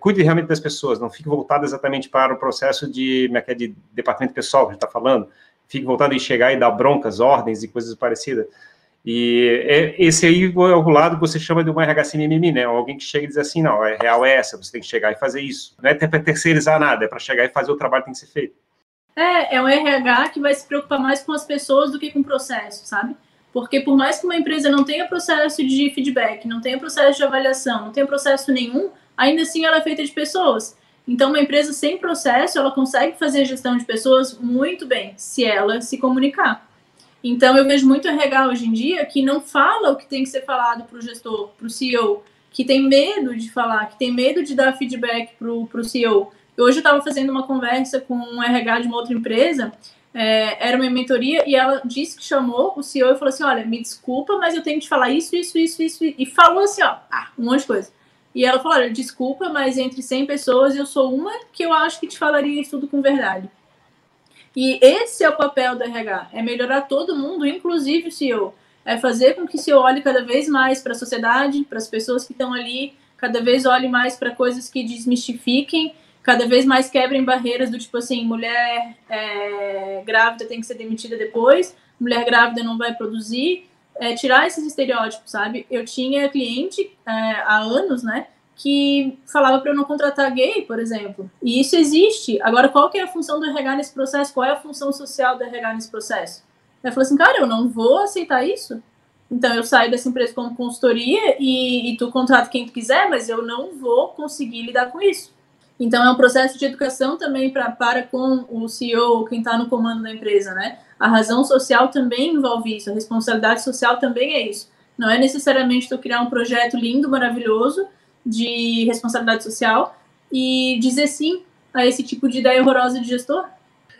Speaker 1: cuide realmente das pessoas, não fique voltado exatamente para o processo de, é, é de departamento pessoal que a gente está falando, fique voltado em chegar e dar broncas, ordens e coisas parecidas. E é, esse aí é o lado que você chama de um RH sem mimimi, né? Alguém que chega e diz assim, não, a real é essa, você tem que chegar e fazer isso. Não é para terceirizar nada, é para chegar e fazer o trabalho que tem que ser feito.
Speaker 2: É, é um RH que vai se preocupar mais com as pessoas do que com o processo, sabe? Porque por mais que uma empresa não tenha processo de feedback, não tenha processo de avaliação, não tenha processo nenhum, ainda assim ela é feita de pessoas. Então, uma empresa sem processo, ela consegue fazer gestão de pessoas muito bem, se ela se comunicar. Então, eu vejo muito RH hoje em dia que não fala o que tem que ser falado para o gestor, para o CEO, que tem medo de falar, que tem medo de dar feedback para o CEO, Hoje eu estava fazendo uma conversa com um RH de uma outra empresa, é, era uma mentoria, e ela disse que chamou o CEO e falou assim: Olha, me desculpa, mas eu tenho que te falar isso, isso, isso, isso, e falou assim: Ó, ah, um monte de coisa. E ela falou: Olha, desculpa, mas entre 100 pessoas eu sou uma que eu acho que te falaria isso tudo com verdade. E esse é o papel do RH: é melhorar todo mundo, inclusive o CEO. É fazer com que se olhe cada vez mais para a sociedade, para as pessoas que estão ali, cada vez olhe mais para coisas que desmistifiquem cada vez mais quebrem barreiras do tipo assim, mulher é, grávida tem que ser demitida depois, mulher grávida não vai produzir, é, tirar esses estereótipos, sabe? Eu tinha cliente é, há anos, né, que falava para eu não contratar gay, por exemplo. E isso existe. Agora, qual que é a função do RH nesse processo? Qual é a função social do RH nesse processo? Ela falou assim, cara, eu não vou aceitar isso. Então, eu saio dessa empresa como consultoria e, e tu contrata quem tu quiser, mas eu não vou conseguir lidar com isso. Então, é um processo de educação também pra, para com o CEO, quem está no comando da empresa, né? A razão social também envolve isso, a responsabilidade social também é isso. Não é necessariamente tu criar um projeto lindo, maravilhoso, de responsabilidade social e dizer sim a esse tipo de ideia horrorosa de gestor.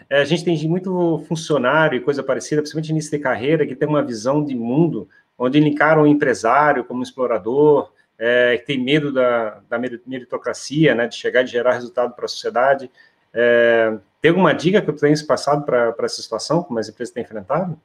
Speaker 1: É, a gente tem muito funcionário e coisa parecida, principalmente início de carreira, que tem uma visão de mundo onde ele encara o empresário como explorador, é, que tem medo da, da, meritocracia, né, de chegar e gerar resultado para a sociedade. É, tem alguma dica que eu tenho passado para essa situação, como as empresas têm enfrentado?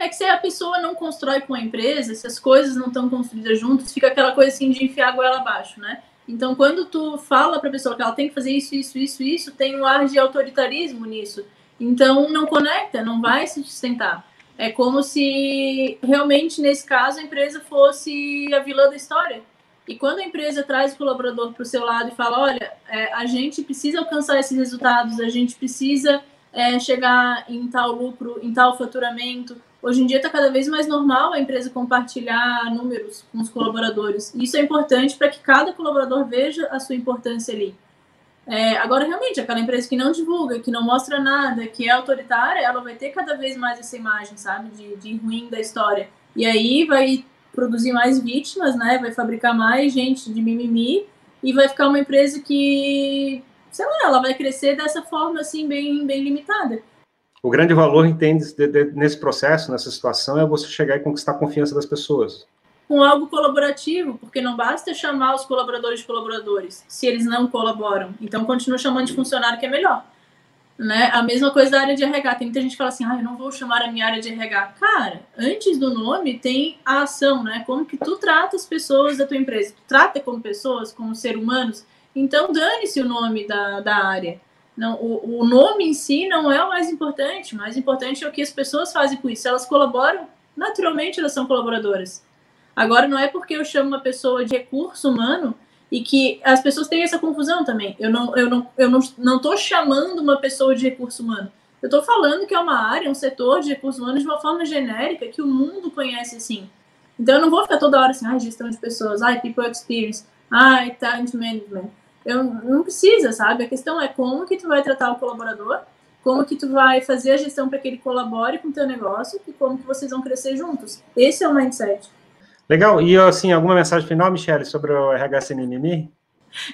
Speaker 2: É que se a pessoa não constrói com a empresa, se as coisas não estão construídas juntas, fica aquela coisa assim de enfiar a goela abaixo, né? Então, quando tu fala para a pessoa que ela tem que fazer isso, isso, isso, isso, tem um ar de autoritarismo nisso. Então, não conecta, não vai se sustentar. É como se realmente, nesse caso, a empresa fosse a vilã da história. E quando a empresa traz o colaborador para o seu lado e fala, olha, é, a gente precisa alcançar esses resultados, a gente precisa é, chegar em tal lucro, em tal faturamento. Hoje em dia está cada vez mais normal a empresa compartilhar números com os colaboradores. Isso é importante para que cada colaborador veja a sua importância ali. É, agora, realmente, aquela empresa que não divulga, que não mostra nada, que é autoritária, ela vai ter cada vez mais essa imagem, sabe, de, de ruim da história. E aí vai produzir mais vítimas, né? Vai fabricar mais gente de mimimi e vai ficar uma empresa que, sei lá, ela vai crescer dessa forma assim bem, bem limitada.
Speaker 1: O grande valor, entende, nesse processo, nessa situação, é você chegar e conquistar a confiança das pessoas.
Speaker 2: Com algo colaborativo, porque não basta chamar os colaboradores de colaboradores, se eles não colaboram. Então, continua chamando de funcionário, que é melhor. Né? A mesma coisa da área de RH. Tem muita gente que fala assim, ah, eu não vou chamar a minha área de RH. Cara, antes do nome tem a ação, né? Como que tu trata as pessoas da tua empresa. Tu trata como pessoas, como ser humanos. Então, dane-se o nome da, da área. Não, o, o nome em si não é o mais importante. O mais importante é o que as pessoas fazem com isso. Elas colaboram, naturalmente elas são colaboradoras. Agora, não é porque eu chamo uma pessoa de recurso humano e que as pessoas têm essa confusão também. Eu não eu não eu não não tô chamando uma pessoa de recurso humano. Eu estou falando que é uma área, um setor de recursos humanos de uma forma genérica que o mundo conhece assim. Então eu não vou ficar toda hora assim, ah, gestão de pessoas, ah, people experience, ah, talent management. Eu não precisa, sabe? A questão é como que tu vai tratar o colaborador, como que tu vai fazer a gestão para que ele colabore com o teu negócio e como que vocês vão crescer juntos. Esse é o mindset.
Speaker 1: Legal. E, assim, alguma mensagem final, Michele, sobre o RH sem mimimi?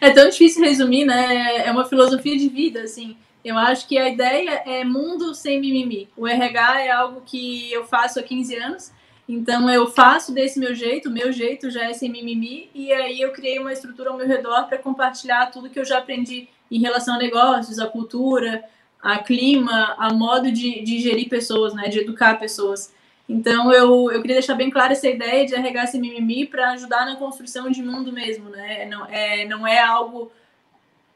Speaker 2: É tão difícil resumir, né? É uma filosofia de vida, assim. Eu acho que a ideia é mundo sem mimimi. O RH é algo que eu faço há 15 anos, então eu faço desse meu jeito, o meu jeito já é sem mimimi, e aí eu criei uma estrutura ao meu redor para compartilhar tudo que eu já aprendi em relação a negócios, a cultura, a clima, a modo de, de gerir pessoas, né? De educar pessoas. Então, eu, eu queria deixar bem clara essa ideia de arregar esse mimimi para ajudar na construção de mundo mesmo, né? Não é, não é algo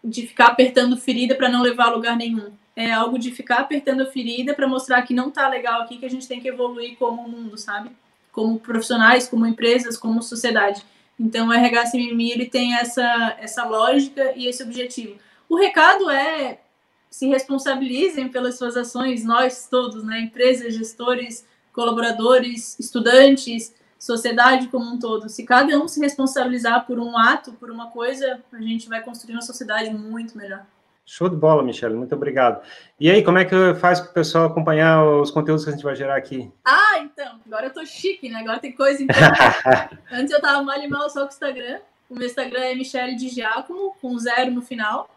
Speaker 2: de ficar apertando ferida para não levar a lugar nenhum. É algo de ficar apertando a ferida para mostrar que não tá legal aqui, que a gente tem que evoluir como mundo, sabe? Como profissionais, como empresas, como sociedade. Então, o RH Mimimi, ele tem essa, essa lógica e esse objetivo. O recado é se responsabilizem pelas suas ações, nós todos, né? Empresas, gestores, colaboradores, estudantes, sociedade como um todo. Se cada um se responsabilizar por um ato, por uma coisa, a gente vai construir uma sociedade muito melhor.
Speaker 1: Show de bola, Michelle, muito obrigado. E aí, como é que faz para o pessoal acompanhar os conteúdos que a gente vai gerar aqui?
Speaker 2: Ah, então, agora eu tô chique, né? Agora tem coisa então. Antes eu tava mal e mal só com o Instagram. O meu Instagram é Michelle de Giacomo, com zero no final.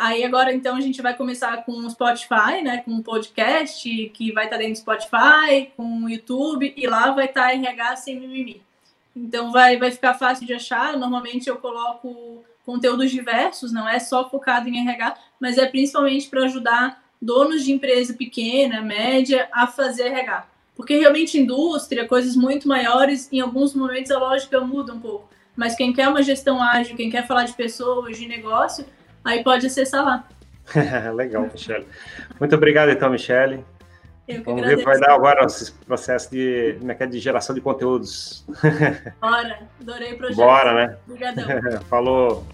Speaker 2: Aí agora, então, a gente vai começar com o Spotify, né? Com um podcast que vai estar dentro do Spotify, com o YouTube, e lá vai estar RH sem mimimi. Então vai, vai ficar fácil de achar. Normalmente eu coloco conteúdos diversos, não é só focado em RH, mas é principalmente para ajudar donos de empresa pequena, média, a fazer RH. Porque realmente indústria, coisas muito maiores, em alguns momentos a lógica muda um pouco. Mas quem quer uma gestão ágil, quem quer falar de pessoas, de negócio, aí pode acessar lá.
Speaker 1: Legal, Michele. Muito obrigado, então, Michele. Vamos ver o que vai dar agora esse processo de, é é, de geração de conteúdos.
Speaker 2: Bora, adorei o projeto.
Speaker 1: Bora, né?
Speaker 2: Obrigadão.
Speaker 1: Falou.